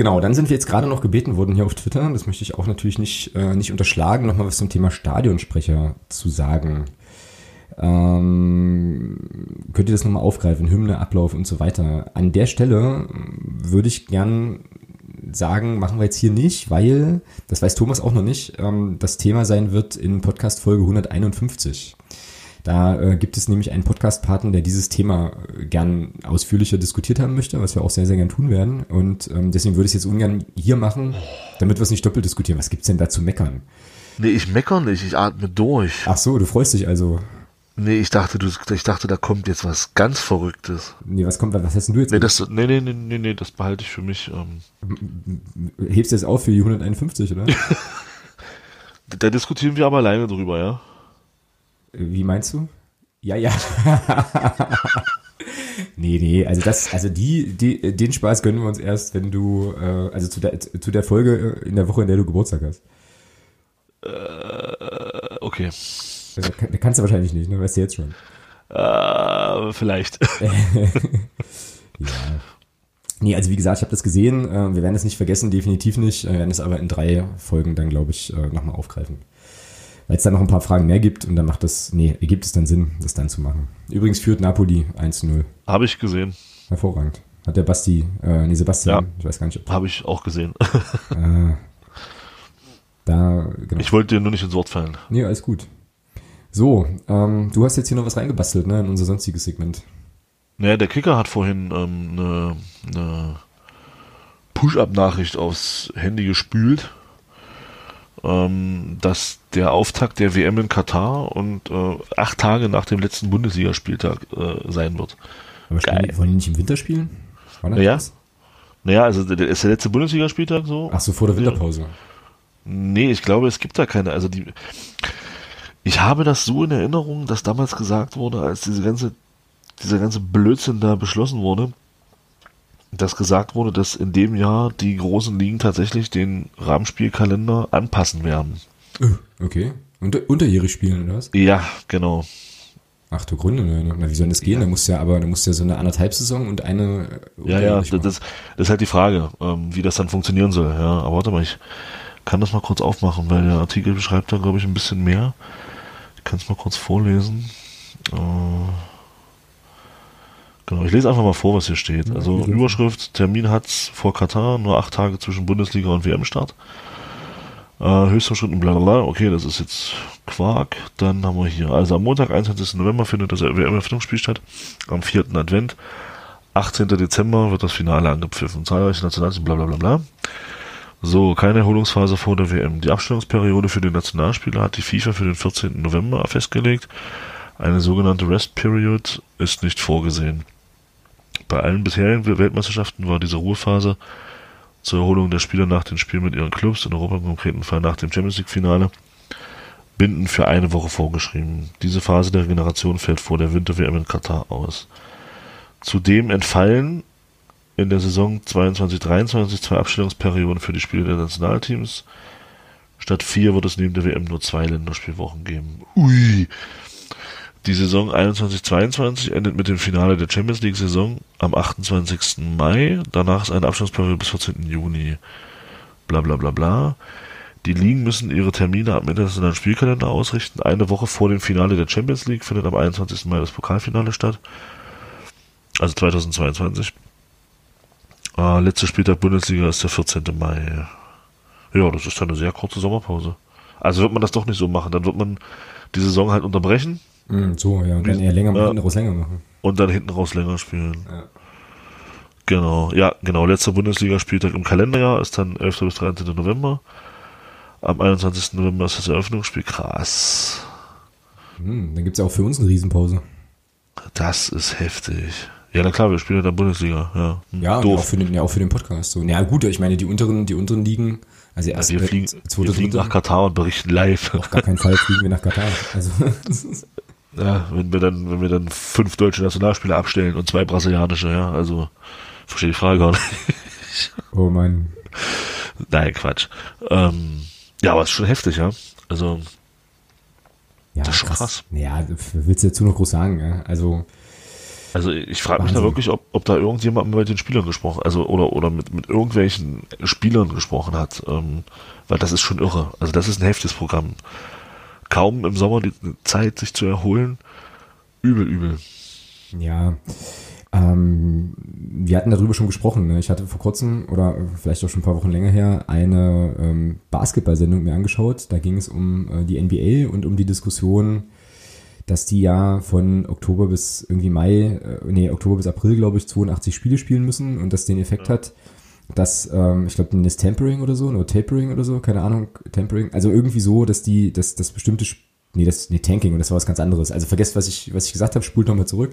Speaker 1: genau, dann sind wir jetzt gerade noch gebeten worden hier auf Twitter, das möchte ich auch natürlich nicht, äh, nicht unterschlagen, nochmal was zum Thema Stadionsprecher zu sagen. Ähm, könnt ihr das nochmal aufgreifen, Hymne, Ablauf und so weiter. An der Stelle würde ich gern sagen, machen wir jetzt hier nicht, weil, das weiß Thomas auch noch nicht, ähm, das Thema sein wird in Podcast Folge 151. Da äh, gibt es nämlich einen Podcast-Partner, der dieses Thema äh, gern ausführlicher diskutiert haben möchte, was wir auch sehr, sehr gern tun werden. Und ähm, deswegen würde ich es jetzt ungern hier machen, damit wir es nicht doppelt diskutieren. Was gibt's denn da zu meckern?
Speaker 2: Nee, ich meckere nicht, ich atme durch.
Speaker 1: Ach so, du freust dich also.
Speaker 2: Nee, ich dachte, du, ich dachte, da kommt jetzt was ganz Verrücktes.
Speaker 1: Nee, was kommt, was hast denn du jetzt?
Speaker 2: Nee, das, nee, nee, nee, nee, nee, das behalte ich für mich. Ähm,
Speaker 1: Hebst du jetzt auf für die 151, oder? *laughs*
Speaker 2: da diskutieren wir aber alleine drüber, ja?
Speaker 1: Wie meinst du? Ja, ja. *laughs* nee, nee, also das, also die, die, den Spaß gönnen wir uns erst, wenn du, äh, also zu der, zu der Folge in der Woche, in der du Geburtstag hast.
Speaker 2: Äh, okay.
Speaker 1: Also, kann- kannst du wahrscheinlich nicht, ne? Weißt du jetzt schon.
Speaker 2: Äh, vielleicht. *laughs*
Speaker 1: Ja. Nee, also wie gesagt, ich habe das gesehen. Äh, wir werden es nicht vergessen, definitiv nicht. Äh, Wir werden es aber in drei Folgen dann, glaube ich, äh, nochmal aufgreifen. Weil es dann noch ein paar Fragen mehr gibt und dann macht das, nee, ergibt es dann Sinn, das dann zu machen. Übrigens führt Napoli 1-0.
Speaker 2: Habe ich gesehen.
Speaker 1: Hervorragend. Hat der Basti, äh, nee, Sebastian,
Speaker 2: Ja.
Speaker 1: ich weiß gar nicht,
Speaker 2: Habe ich auch gesehen.
Speaker 1: äh, *laughs* da, genau.
Speaker 2: Ich wollte dir nur nicht ins Wort fallen.
Speaker 1: nee, alles gut. So, ähm, du hast jetzt hier noch was reingebastelt, ne, in unser sonstiges Segment.
Speaker 2: Naja, der Kicker hat vorhin ähm, eine, eine Push-Up-Nachricht aufs Handy gespült, ähm, dass der Auftakt der WM in Katar und äh, acht Tage nach dem letzten Bundesligaspieltag äh, sein wird.
Speaker 1: Aber spielen
Speaker 2: Geil.
Speaker 1: die, wollen die nicht im Winter spielen? War das
Speaker 2: Ja.
Speaker 1: das?
Speaker 2: Naja, also der ist der letzte Bundesligaspieltag so.
Speaker 1: Ach so, vor der Winterpause.
Speaker 2: Nee, ich glaube, es gibt da keine. Also die. Ich habe das so in Erinnerung, dass damals gesagt wurde, als diese ganze, dieser ganze Blödsinn da beschlossen wurde, dass gesagt wurde, dass in dem Jahr die großen Ligen tatsächlich den Rahmenspielkalender anpassen werden.
Speaker 1: Äh, Okay. Unter, unterjährig spielen, oder was?
Speaker 2: Ja, genau.
Speaker 1: Ach du Gründe, ne? Na, wie soll das gehen? Ja. Da musst ja aber, da musst ja so eine anderthalb Saison und eine.
Speaker 2: Ja, ja, das, das, das, ist halt die Frage, ähm, wie das dann funktionieren soll. Ja, aber warte mal, ich kann das mal kurz aufmachen, weil der Artikel beschreibt da, glaube ich, ein bisschen mehr. Ich kann es mal kurz vorlesen. Äh, genau, ich lese einfach mal vor, was hier steht. Also Überschrift, Termin hat's vor Katar, nur acht Tage zwischen Bundesliga und WM-Start. Äh, Höchstverschritten, bla bla bla. Okay, das ist jetzt Quark. Dann haben wir hier, also am Montag, 21. November findet das WM-Eröffnungsspiel statt. Am 4. Advent. 18. Dezember wird das Finale angepfiffen. Zahlreiche Nationalteams, bla bla bla bla. So, keine Erholungsphase vor der WM. Die Abstellungsperiode für die Nationalspieler hat die FIFA für den 14. November festgelegt. Eine sogenannte Rest Period ist nicht vorgesehen. Bei allen bisherigen Weltmeisterschaften war diese Ruhephase zur Erholung der Spieler nach den Spielen mit ihren Clubs, in Europa im konkreten Fall nach dem Champions League Finale, Binden für eine Woche vorgeschrieben. Diese Phase der Regeneration fällt vor der Winter-WM in Katar aus. Zudem entfallen in der Saison 22-23 zwei Abstellungsperioden für die Spiele der Nationalteams. Statt vier wird es neben der WM nur zwei Länderspielwochen geben. Ui, die Saison 21-22 endet mit dem Finale der Champions League Saison am 28. Mai. Danach ist eine Abschlussperiode bis 14. Juni. Bla bla bla bla. Die Ligen müssen ihre Termine am internationalen Spielkalender ausrichten. Eine Woche vor dem Finale der Champions League findet am 21. Mai das Pokalfinale statt. Also 2022. Äh, letzter Spieltag Bundesliga ist der 14. Mai. Ja, das ist eine sehr kurze Sommerpause. Also wird man das doch nicht so machen. Dann wird man die Saison halt unterbrechen
Speaker 1: Mm, so, ja. Und dann eher länger, ja. hinten raus länger machen.
Speaker 2: Und dann hinten raus länger spielen. Ja. Genau, ja, genau. Letzter Bundesligaspieltag im Kalenderjahr ist dann 11. bis 13. November. Am 21. November ist das Eröffnungsspiel. Krass.
Speaker 1: Hm, dann gibt es auch für uns eine Riesenpause.
Speaker 2: Das ist heftig. Ja, na klar, wir spielen in der Bundesliga. Ja,
Speaker 1: hm, ja, Doof. Auch für den, ja, auch für den Podcast. So. Ja, gut, ich meine, die unteren, die unteren Ligen, also
Speaker 2: erst ja, wir fliegen, wir fliegen nach Katar und berichten live.
Speaker 1: Auf gar keinen Fall fliegen wir nach Katar. Also, *laughs*
Speaker 2: Ja, wenn wir dann, wenn wir dann fünf deutsche Nationalspieler abstellen und zwei brasilianische, ja, also verstehe die Frage gar nicht. *laughs*
Speaker 1: Oh Mann.
Speaker 2: Nein, Quatsch. Ähm, ja, aber es ist schon heftig, ja. Also
Speaker 1: ja, das ist schon krass. krass. Ja, willst du dazu noch groß sagen, ja? Also
Speaker 2: also ich frage mich da wirklich, ob, ob da irgendjemand mit den Spielern gesprochen, also oder oder mit, mit irgendwelchen Spielern gesprochen hat, ähm, weil das ist schon irre. Also das ist ein heftiges Programm kaum im Sommer die Zeit, sich zu erholen. Übel, übel.
Speaker 1: Ja. Ähm, wir hatten darüber schon gesprochen. Ne? Ich hatte vor kurzem oder vielleicht auch schon ein paar Wochen länger her eine ähm, Basketball-Sendung mir angeschaut. Da ging es um äh, die NBA und um die Diskussion, dass die ja von Oktober bis irgendwie Mai, äh, nee, Oktober bis April, glaube ich, 82 Spiele spielen müssen und das den Effekt ja. hat, dass, ähm, ich glaube, das Tempering oder so, oder Tapering oder so, keine Ahnung, Tempering, also irgendwie so, dass die, dass das bestimmte, nee, das, nee, Tanking und das war was ganz anderes. Also vergesst, was ich, was ich gesagt habe, spult nochmal zurück.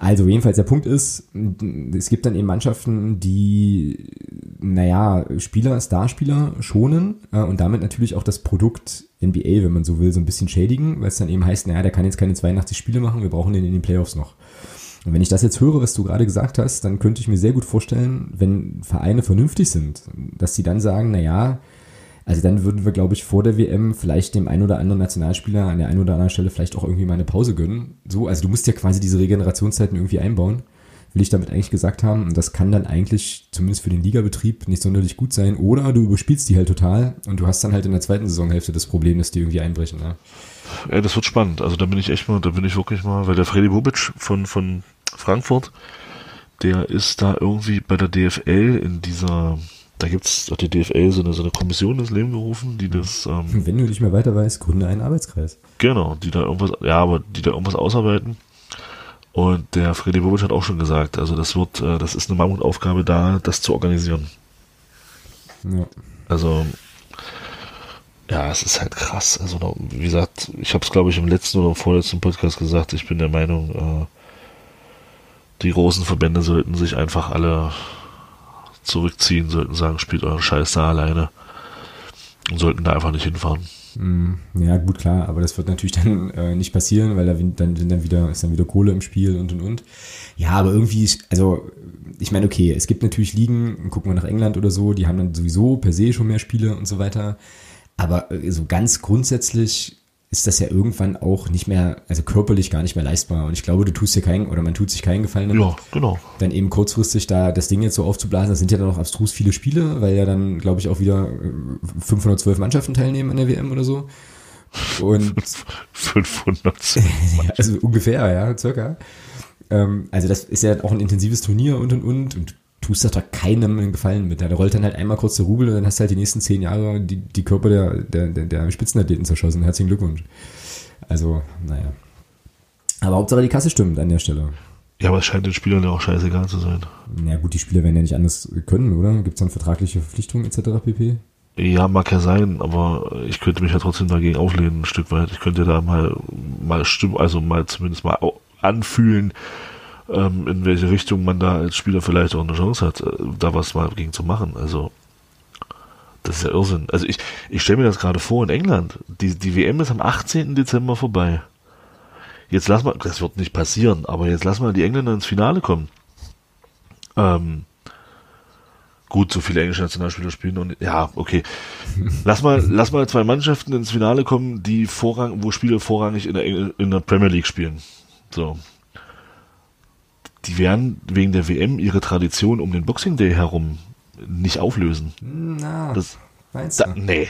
Speaker 1: Also jedenfalls der Punkt ist, es gibt dann eben Mannschaften, die, naja, Spieler, Starspieler schonen äh, und damit natürlich auch das Produkt NBA, wenn man so will, so ein bisschen schädigen, weil es dann eben heißt, naja, der kann jetzt keine 82 Spiele machen, wir brauchen den in den Playoffs noch. Und wenn ich das jetzt höre, was du gerade gesagt hast, dann könnte ich mir sehr gut vorstellen, wenn Vereine vernünftig sind, dass sie dann sagen, na ja, also dann würden wir, glaube ich, vor der WM vielleicht dem ein oder anderen Nationalspieler an der einen oder anderen Stelle vielleicht auch irgendwie mal eine Pause gönnen. So, also du musst ja quasi diese Regenerationszeiten irgendwie einbauen, will ich damit eigentlich gesagt haben. Und das kann dann eigentlich, zumindest für den Ligabetrieb, nicht sonderlich gut sein. Oder du überspielst die halt total und du hast dann halt in der zweiten Saisonhälfte das Problem, dass die irgendwie einbrechen. Ne?
Speaker 2: Ja, das wird spannend. Also da bin ich echt mal, da bin ich wirklich mal, weil der Freddy Bobic von, von Frankfurt, der ist da irgendwie bei der DFL in dieser, da gibt's doch die DFL so eine, so eine Kommission ins Leben gerufen, die das. Ähm,
Speaker 1: Wenn du nicht mehr weiter weißt, gründe einen Arbeitskreis.
Speaker 2: Genau, die da irgendwas, ja, aber die da irgendwas ausarbeiten. Und der Freddy Bobic hat auch schon gesagt, also das wird, äh, das ist eine Mammutaufgabe da, das zu organisieren. Ja. Also ja, es ist halt krass. Also, wie gesagt, ich habe es, glaube ich, im letzten oder im vorletzten Podcast gesagt. Ich bin der Meinung, äh, die großen Verbände sollten sich einfach alle zurückziehen, sollten sagen, spielt euren Scheiß da alleine und sollten da einfach nicht hinfahren.
Speaker 1: Mm, ja, gut, klar, aber das wird natürlich dann äh, nicht passieren, weil da dann, dann wieder, ist dann wieder Kohle im Spiel und und und. Ja, aber irgendwie, also ich meine, okay, es gibt natürlich Ligen, gucken wir nach England oder so, die haben dann sowieso per se schon mehr Spiele und so weiter. Aber äh, so ganz grundsätzlich ist das ja irgendwann auch nicht mehr, also körperlich gar nicht mehr leistbar. Und ich glaube, du tust dir keinen, oder man tut sich keinen Gefallen damit,
Speaker 2: Ja, genau.
Speaker 1: dann eben kurzfristig da das Ding jetzt so aufzublasen. Das sind ja dann auch abstrus viele Spiele, weil ja dann, glaube ich, auch wieder äh, 512 Mannschaften teilnehmen an der WM oder so. Und *laughs*
Speaker 2: 500.
Speaker 1: ja, *laughs* also ungefähr, ja, circa. Ähm, also das ist ja auch ein intensives Turnier und und und und tust da doch keinem einen Gefallen mit. Da rollt dann halt einmal kurz der Rubel und dann hast du halt die nächsten zehn Jahre die, die Körper der, der, der, der Spitzenathleten zerschossen. Herzlichen Glückwunsch. Also, naja. Aber Hauptsache die Kasse stimmt an der Stelle.
Speaker 2: Ja, aber es scheint den Spielern ja auch scheißegal zu sein.
Speaker 1: Na gut, die Spieler werden ja nicht anders können, oder? Gibt es dann vertragliche Verpflichtungen etc. pp?
Speaker 2: Ja, mag ja sein, aber ich könnte mich ja trotzdem dagegen auflehnen, ein Stück weit. Ich könnte da mal, mal stimmen, also mal zumindest mal anfühlen, ähm, in welche Richtung man da als Spieler vielleicht auch eine Chance hat, äh, da was mal gegen zu machen. Also, das ist ja Irrsinn. Also ich, ich stelle mir das gerade vor in England. Die, die WM ist am 18. Dezember vorbei. Jetzt lass mal, das wird nicht passieren, aber jetzt lass mal die Engländer ins Finale kommen. Ähm, gut, so viele englische Nationalspieler spielen und ja, okay. *laughs* Lass mal, lass mal zwei Mannschaften ins Finale kommen, die vorrang, wo Spieler vorrangig in der, Engl- in der Premier League spielen. So. Die werden wegen der WM ihre Tradition um den Boxing Day herum nicht auflösen.
Speaker 1: Na,
Speaker 2: Das,
Speaker 1: meinst
Speaker 2: da,
Speaker 1: du?
Speaker 2: nee.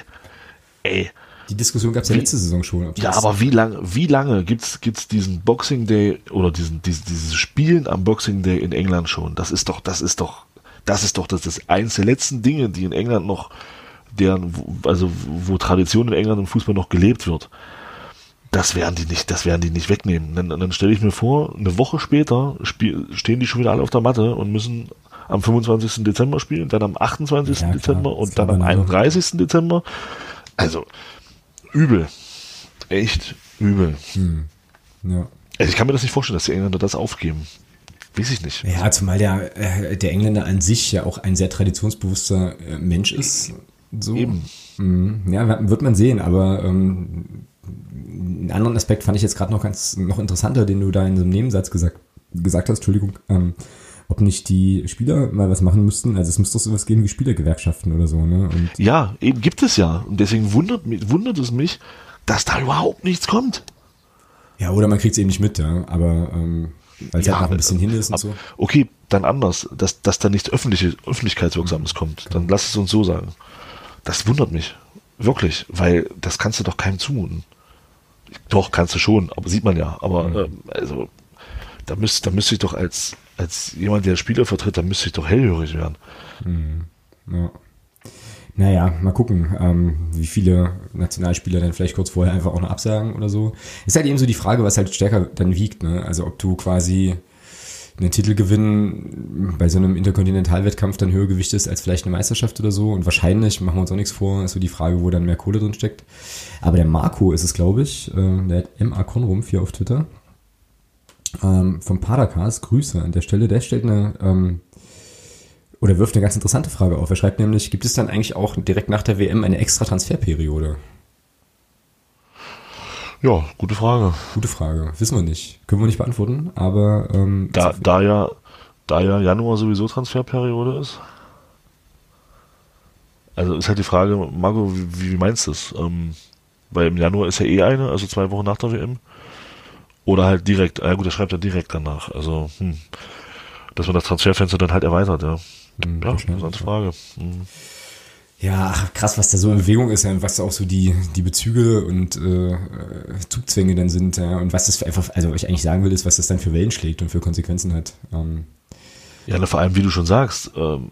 Speaker 2: Ey.
Speaker 1: Die Diskussion gab es ja letzte Saison schon. ob
Speaker 2: Ja, aber wie lange, wie lange gibt's, gibt's diesen Boxing Day oder diesen, dieses, dieses Spielen am Boxing Day in England schon? Das ist doch, das ist doch, das ist doch das, das eins der letzten Dinge, die in England noch, deren, wo- also wo Tradition in England im Fußball noch gelebt wird. Das werden die nicht, das werden die nicht wegnehmen. Dann, dann stelle ich mir vor, eine Woche später stehen die schon wieder alle auf der Matte und müssen am 25. Dezember spielen, dann am 28.
Speaker 1: Ja,
Speaker 2: Dezember
Speaker 1: das
Speaker 2: und dann am
Speaker 1: man also-
Speaker 2: 31. Dezember. Also, übel. Echt übel.
Speaker 1: ja.
Speaker 2: Also ich kann mir das nicht vorstellen, dass die Engländer das aufgeben. Weiß ich nicht.
Speaker 1: Ja, zumal der, äh, der Engländer an sich ja auch ein sehr traditionsbewusster äh, Mensch ist. So.
Speaker 2: Eben.
Speaker 1: Mhm. Ja, wird man sehen, aber ähm, einen anderen Aspekt fand ich jetzt gerade noch ganz noch interessanter, den du da in so einem Nebensatz gesagt, gesagt hast, Entschuldigung, ähm, ob nicht die Spieler mal was machen müssten. Also es müsste doch sowas geben wie Spielergewerkschaften oder so, ne? Und
Speaker 2: Ja, eben gibt es ja. Und deswegen wundert, wundert es mich, dass da überhaupt nichts kommt.
Speaker 1: ja, oder man kriegt es eben nicht mit, ja. Aber ähm, weil es
Speaker 2: Ja,
Speaker 1: halt noch ein bisschen hin ist und
Speaker 2: ab-
Speaker 1: so.
Speaker 2: Okay, dann anders, dass, dass da nichts öffentliche, Öffentlichkeitswirksames kommt. Dann lass es uns so sagen. Das wundert mich. Wirklich. Weil das kannst du doch keinem zumuten. Doch, kannst du schon, aber sieht man ja. Aber ähm, also da müsste, da müsste ich doch als, als jemand, der Spieler vertritt, da müsste ich doch hellhörig werden.
Speaker 1: Ja. Naja, mal gucken, ähm, wie viele Nationalspieler dann vielleicht kurz vorher einfach auch noch absagen oder so. Ist halt eben so die Frage, was halt stärker dann wiegt, ne? Also ob du quasi einen Titelgewinn bei so einem Interkontinentalwettkampf dann höher gewichtest als vielleicht eine Meisterschaft oder so. Und wahrscheinlich, machen wir uns auch nichts vor, ist so die Frage, wo dann mehr Kohle drin steckt. Aber der Marco ist es, glaube ich, äh, der hat MA Konrumpf hier auf Twitter. Ähm, vom Padercast, Grüße an der Stelle. Der stellt eine ähm, oder wirft eine ganz interessante Frage auf. Er schreibt nämlich, gibt es dann eigentlich auch direkt nach der WM eine extra Transferperiode?
Speaker 2: Ja, gute Frage.
Speaker 1: Gute Frage. Wissen wir nicht. Können wir nicht beantworten, aber ähm,
Speaker 2: Da, da ja, da ja Januar sowieso Transferperiode ist. Also ist halt die Frage, Marco, wie, wie meinst du das? Ähm, weil im Januar ist ja eh eine, also zwei Wochen nach der WM. Oder halt direkt, ja gut, das schreibt er direkt danach. Also, hm, dass man das Transferfenster dann halt erweitert, ja.
Speaker 1: Hm,
Speaker 2: Ja,
Speaker 1: wahrscheinlich,
Speaker 2: interessante Frage. Hm.
Speaker 1: Ja, krass, was da so in Bewegung ist ja, und was da auch so die, die Bezüge und äh, Zugzwänge dann sind, ja, und was das für einfach, also was ich eigentlich sagen will, ist, was das dann für Wellen schlägt und für Konsequenzen hat. Ähm,
Speaker 2: Ja, na, vor allem, wie du schon sagst, ähm,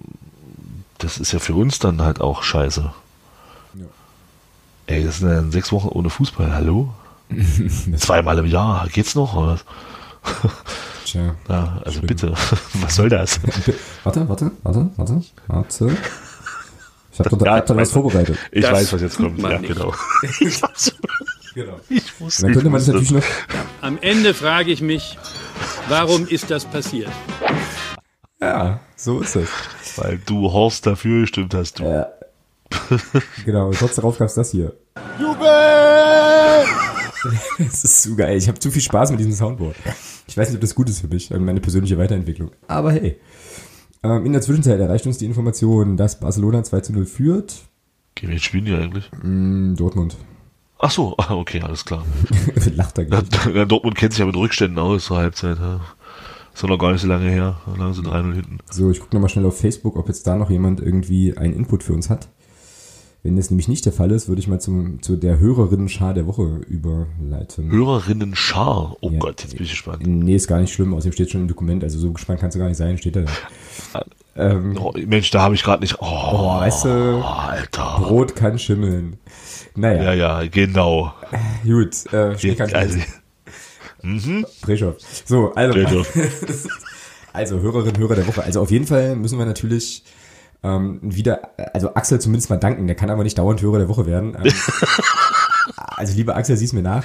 Speaker 2: das ist ja für uns dann halt auch scheiße.
Speaker 1: Ja.
Speaker 2: Ey, das sind ja sechs Wochen ohne Fußball, hallo? *laughs* Zweimal im Jahr, geht's noch? Oder? *laughs*
Speaker 1: tja.
Speaker 2: Ja, also bitte, *laughs* was soll das?
Speaker 1: Warte, warte, warte, warte, warte. Ich habe da,
Speaker 2: Ja,
Speaker 1: hab da was vorbereitet.
Speaker 2: Ich
Speaker 7: Das
Speaker 2: weiß, was jetzt kommt. Ja,
Speaker 7: nicht.
Speaker 2: genau. *laughs* *laughs*
Speaker 1: Genau. *laughs*
Speaker 2: Ich wusste,
Speaker 1: Dann könnte man
Speaker 2: wusste.
Speaker 1: natürlich noch,
Speaker 7: Am Ende frage ich mich, warum ist das passiert?
Speaker 1: ja, so ist es.
Speaker 2: Weil du Horst dafür gestimmt hast, du.
Speaker 1: Ja. genau, und kurz darauf gab's das hier.
Speaker 5: Jubel!
Speaker 1: Es ist zu geil. Ich habe zu viel Spaß mit diesem Soundboard. Ich weiß nicht, ob das gut ist für mich, meine persönliche Weiterentwicklung. Aber hey. Ähm, in der Zwischenzeit erreicht uns die Information, dass Barcelona 2 zu 0 führt.
Speaker 2: Gegen wen spielen die eigentlich?
Speaker 1: Mm, Dortmund.
Speaker 2: Ach so, *laughs* okay, alles klar. *laughs*
Speaker 1: Lacht er *laughs*
Speaker 2: ja, Dortmund kennt sich ja mit Rückständen aus zur Halbzeit. Ja. Ist doch noch gar nicht so lange her. Lange sind 3-0 hinten.
Speaker 1: So, ich gucke nochmal schnell auf Facebook, ob jetzt da noch jemand irgendwie einen Input für uns hat. Wenn das nämlich nicht der Fall ist, würde ich mal zum, zu der Hörerinnen-Schar der Woche überleiten.
Speaker 2: Hörerinnen Schar. Oh
Speaker 1: Ja.
Speaker 2: Gott, jetzt bin ich gespannt.
Speaker 1: Nee, ist gar nicht schlimm, außerdem steht schon im Dokument, also so gespannt kannst du gar nicht sein, steht da. *laughs* Ähm,
Speaker 2: Oh, Mensch, da habe ich gerade nicht. Oh,
Speaker 1: oh, weißt du,
Speaker 2: Alter.
Speaker 1: Brot kann schimmeln. Naja,
Speaker 2: Ja, ja, genau.
Speaker 1: gut, äh, Schnee kann
Speaker 2: Also.
Speaker 1: Preschow. *laughs* So, also, *laughs* also Hörerinnen, Hörer der Woche. Also auf jeden Fall müssen wir natürlich ähm, wieder, also Axel zumindest mal danken, der kann aber nicht dauernd Hörer der Woche werden. Ähm, *laughs* also lieber Axel, sieh's mir nach.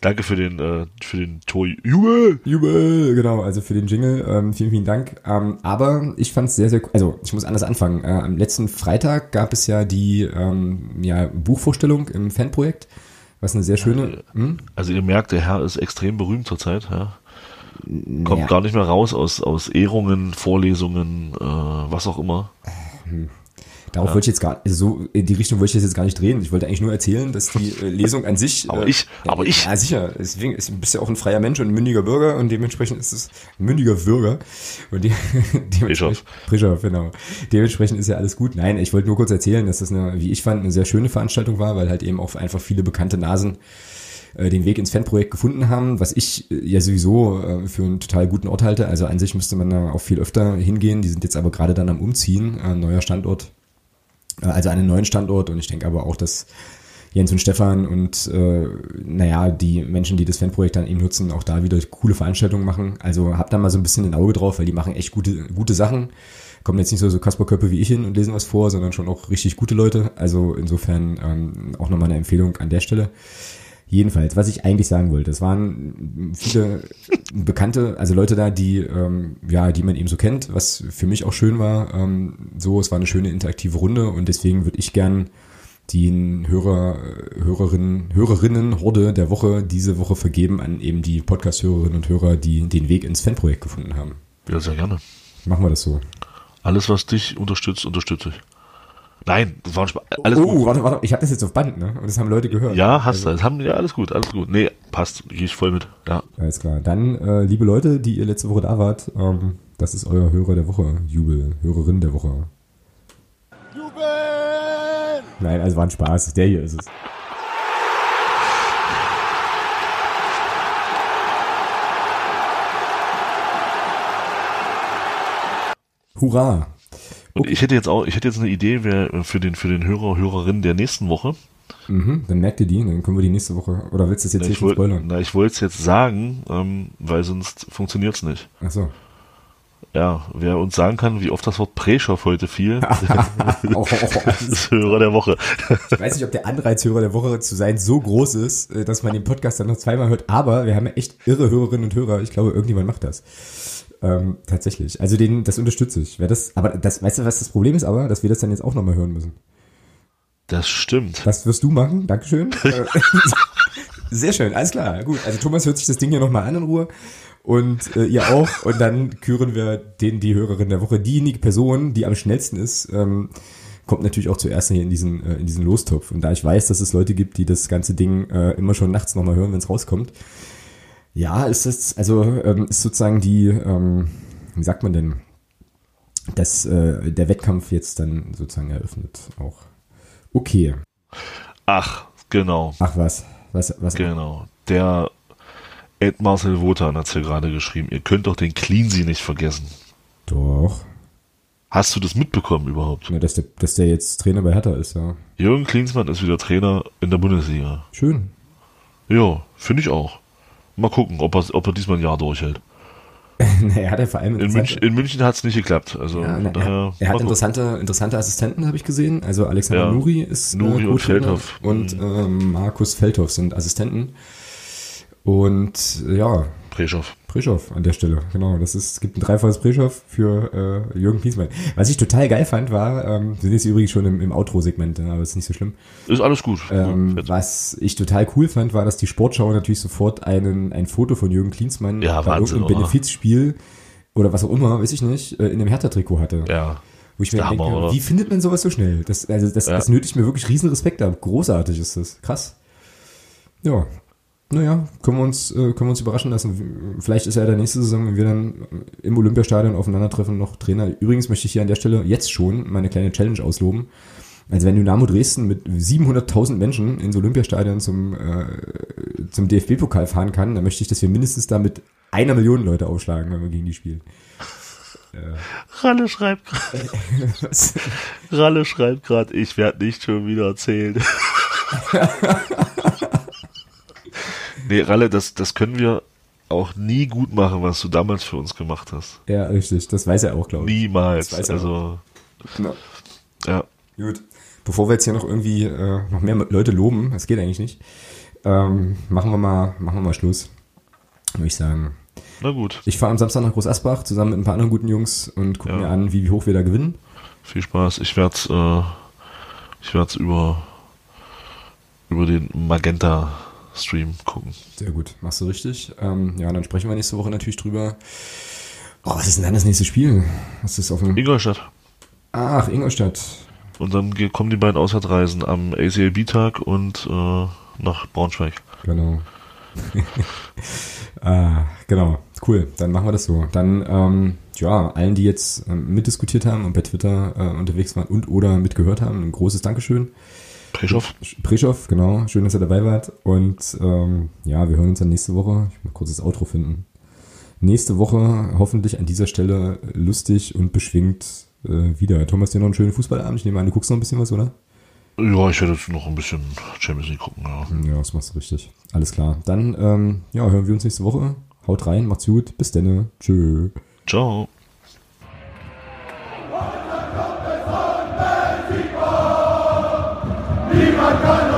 Speaker 2: danke für den, äh, für den Tor. Junge!
Speaker 1: Jubel, genau, also für den Jingle, ähm, vielen, vielen Dank. Ähm, aber ich fand es sehr, sehr, also ich muss anders anfangen. Äh, am letzten Freitag gab es ja die ähm, ja, Buchvorstellung im Fanprojekt, was eine sehr schöne, hm?
Speaker 2: Also ihr merkt, der Herr ist extrem berühmt zurzeit. Ja. Kommt
Speaker 1: Ja.
Speaker 2: gar nicht mehr raus aus, aus Ehrungen, Vorlesungen, äh, was auch immer.
Speaker 1: Darauf wollte ich jetzt gar, so in die Richtung wollte ich jetzt gar nicht drehen. Ich wollte eigentlich nur erzählen, dass die äh, Lesung an sich.
Speaker 2: Aber
Speaker 1: äh,
Speaker 2: ich, aber
Speaker 1: ja,
Speaker 2: ich.
Speaker 1: Ja, sicher. Deswegen ist, bist ja auch ein freier Mensch und ein mündiger Bürger und dementsprechend ist es ein mündiger Bürger. Und die, *laughs* dementsprechend, Bischof, genau. Dementsprechend ist ja alles gut. Nein, ich wollte nur kurz erzählen, dass das eine, wie ich fand, eine sehr schöne Veranstaltung war, weil halt eben auch einfach viele bekannte Nasen äh, den Weg ins Fanprojekt gefunden haben, was ich äh, ja sowieso äh, für einen total guten Ort halte. Also an sich müsste man da auch viel öfter hingehen. Die sind jetzt aber gerade dann am Umziehen, äh, neuer Standort, also einen neuen Standort. Und ich denke aber auch, dass Jens und Stefan und äh, naja, die Menschen, die das Fanprojekt dann eben nutzen, auch da wieder coole Veranstaltungen machen. Also habt da mal so ein bisschen ein Auge drauf, weil die machen echt gute, gute Sachen. Kommen jetzt nicht so, so Kasperköpfe wie ich hin und lesen was vor, sondern schon auch richtig gute Leute. Also insofern ähm, auch nochmal eine Empfehlung an der Stelle. Jedenfalls, was ich eigentlich sagen wollte, es waren viele Bekannte, also Leute da, die ähm, ja, die man eben so kennt, was für mich auch schön war. Ähm, so, es war eine schöne interaktive Runde und deswegen würde ich gern den Hörer, Hörerinnen, Hörerinnen Horde der Woche diese Woche vergeben an eben die Podcast-Hörerinnen und Hörer, die den Weg ins Fanprojekt gefunden haben.
Speaker 2: Ja, sehr gerne.
Speaker 1: Machen wir das so.
Speaker 2: Alles, was dich unterstützt, unterstütze ich. Nein, das war ein Spaß. Alles
Speaker 1: oh,
Speaker 2: gut.
Speaker 1: warte, warte, ich habe das jetzt auf Band, ne? Und das haben Leute gehört.
Speaker 2: Ja, hast du. Das haben, ja, alles gut, alles gut. Nee, passt. Gehe ich voll mit. Ja.
Speaker 1: Alles klar. Dann, äh, liebe Leute, die ihr letzte Woche da wart, ähm, das ist euer Hörer der Woche. Jubel, Hörerin der Woche.
Speaker 5: Jubel!
Speaker 1: Nein, also war ein Spaß. Der hier ist es. Hurra!
Speaker 2: Und ich hätte jetzt auch, ich hätte jetzt eine Idee wer, für den, für den Hörer, Hörerin der nächsten Woche.
Speaker 1: Mhm, dann merkt ihr die, dann können wir die nächste Woche. Oder willst du das jetzt
Speaker 2: Na,
Speaker 1: hier
Speaker 2: ich
Speaker 1: schon spoilern?
Speaker 2: na, ich wollte es jetzt sagen, ähm, weil sonst funktioniert's nicht.
Speaker 1: Ach so.
Speaker 2: Ja, wer uns sagen kann, wie oft das Wort Preschow heute fiel, *laughs*
Speaker 1: Oh, *laughs*
Speaker 2: ist Hörer der Woche.
Speaker 1: Ich weiß nicht, ob der Anreizhörer der Woche zu sein so groß ist, äh, dass man den Podcast dann noch zweimal hört, aber wir haben ja echt irre Hörerinnen und Hörer. Ich glaube, irgendjemand macht das. Ähm, tatsächlich. Also den, das unterstütze ich. Wer das, aber das, weißt du, was das Problem ist aber, dass wir das dann jetzt auch nochmal hören müssen.
Speaker 2: Das stimmt.
Speaker 1: Was wirst du machen? Dankeschön. *laughs* Sehr schön, alles klar. Gut, also Thomas hört sich das Ding hier nochmal an in Ruhe. Und äh, ihr auch. Und dann küren wir den, die Hörerin der Woche. Diejenige Person, die am schnellsten ist, ähm, kommt natürlich auch zuerst hier in diesen, äh, in diesen Lostopf. Und da ich weiß, dass es Leute gibt, die das ganze Ding äh, immer schon nachts nochmal hören, wenn es rauskommt. Ja, ist das, also ähm, ist sozusagen die, ähm, wie sagt man denn, dass äh, der Wettkampf jetzt dann sozusagen eröffnet auch. Okay.
Speaker 2: Ach, genau,
Speaker 1: Ach was, was, was?
Speaker 2: genau. Der Ed Marcel Wotan hat's hier gerade geschrieben. Ihr könnt doch den Cleansy nicht vergessen.
Speaker 1: Doch.
Speaker 2: Hast du das mitbekommen überhaupt?
Speaker 1: Ja, dass, der, dass der jetzt Trainer bei Hertha ist, ja.
Speaker 2: Jürgen Klinsmann ist wieder Trainer in der Bundesliga.
Speaker 1: Schön.
Speaker 2: Ja, finde ich auch. Mal gucken, ob er, ob er diesmal ein Jahr durchhält. *laughs*
Speaker 1: naja, hat er vor allem
Speaker 2: In München, in München hat's nicht geklappt. Also
Speaker 1: ja, na,
Speaker 2: daher,
Speaker 1: er, er hat interessante, interessante Assistenten, habe ich gesehen. Also Alexander
Speaker 2: Ja.
Speaker 1: Nuri ist
Speaker 2: Nuri und
Speaker 1: Co-Trainer
Speaker 2: Feldhoff.
Speaker 1: Und ähm, Markus Feldhoff sind Assistenten. Und ja,
Speaker 2: Preschow.
Speaker 1: Preschow an der Stelle, genau. Das ist, es gibt ein dreifaches Preschow für äh, Jürgen Klinsmann. Was ich total geil fand, war, ähm, wir sind jetzt übrigens schon im, im Outro-Segment, ja, aber ist nicht so schlimm.
Speaker 2: Ist alles gut.
Speaker 1: Ähm,
Speaker 2: Ja,
Speaker 1: was ich total cool fand, war, dass die Sportschau natürlich sofort einen, ein Foto von Jürgen Klinsmann
Speaker 2: Ja,
Speaker 1: bei
Speaker 2: Wahnsinn,
Speaker 1: irgendeinem
Speaker 2: oder?
Speaker 1: Benefizspiel oder was auch immer, weiß ich nicht, äh, in dem Hertha-Trikot hatte.
Speaker 2: ja.
Speaker 1: Wo ich mir denke,
Speaker 2: Hammer,
Speaker 1: wie findet man sowas so schnell? Das, also das,
Speaker 2: Ja.
Speaker 1: das nötigt mir wirklich riesen Respekt ab. Großartig ist das. Krass. Ja, naja, können wir uns, äh, können wir uns überraschen lassen. Vielleicht ist ja der nächste Saison, wenn wir dann im Olympiastadion aufeinandertreffen, noch Trainer. Übrigens möchte ich hier an der Stelle jetzt schon meine kleine Challenge ausloben. Also wenn Dynamo Dresden mit 700.000 Menschen ins Olympiastadion zum, äh, zum DFB-Pokal fahren kann, dann möchte ich, dass wir mindestens da mit einer Million Leute aufschlagen, wenn wir gegen die spielen.
Speaker 2: Ralle schreibt gerade. *laughs* Ralle schreibt gerade, ich werde nicht schon wieder erzählen. *laughs* nee, Ralle, das, das können wir auch nie gut machen, was du damals für uns gemacht hast.
Speaker 1: Ja, richtig. Das weiß er auch, glaube ich.
Speaker 2: Niemals.
Speaker 1: Das weiß er
Speaker 2: Also,
Speaker 1: Na,
Speaker 2: ja.
Speaker 1: gut. Bevor wir jetzt hier noch irgendwie äh, noch mehr Leute loben, das geht eigentlich nicht, ähm, machen wir mal, machen wir mal Schluss. Würde ich sagen.
Speaker 2: Na gut,
Speaker 1: Ich fahre am Samstag nach Groß Asbach zusammen mit ein paar anderen guten Jungs und gucke
Speaker 2: Ja.
Speaker 1: mir an, wie, wie hoch wir da gewinnen.
Speaker 2: viel Spaß. Ich werde es äh, ich werd's über, über den Magenta-Stream gucken.
Speaker 1: Sehr gut, machst du richtig. Ähm, ja, dann sprechen wir nächste Woche natürlich drüber. Oh, was ist denn dann das nächste Spiel? Was ist auf dem...
Speaker 2: Ingolstadt.
Speaker 1: Ach, Ingolstadt.
Speaker 2: Und dann kommen die beiden Auswärtsreisen am ACLB-Tag und äh, nach Braunschweig.
Speaker 1: Genau. *laughs* ah, genau. Cool. Dann machen wir das so. Dann, ähm, ja, allen, die jetzt ähm, mitdiskutiert haben und bei Twitter äh, unterwegs waren und oder mitgehört haben, ein großes Dankeschön.
Speaker 2: Preschow.
Speaker 1: Prischow, genau. Schön, dass ihr dabei wart. Und ähm, ja, wir hören uns dann nächste Woche. Ich muss kurz das Outro finden. Nächste Woche hoffentlich an dieser Stelle lustig und beschwingt äh, wieder. Thomas, dir noch einen schönen Fußballabend. Ich nehme an, du guckst noch ein bisschen was, oder?
Speaker 2: Ja, ich werde jetzt noch ein bisschen Champions League gucken. Ja.
Speaker 1: Ja, das machst du richtig. Alles klar. Dann, ähm, ja, hören wir uns nächste Woche. Haut rein, macht's gut. Bis denne. Tschö.
Speaker 2: Ciao.
Speaker 6: Niemand kann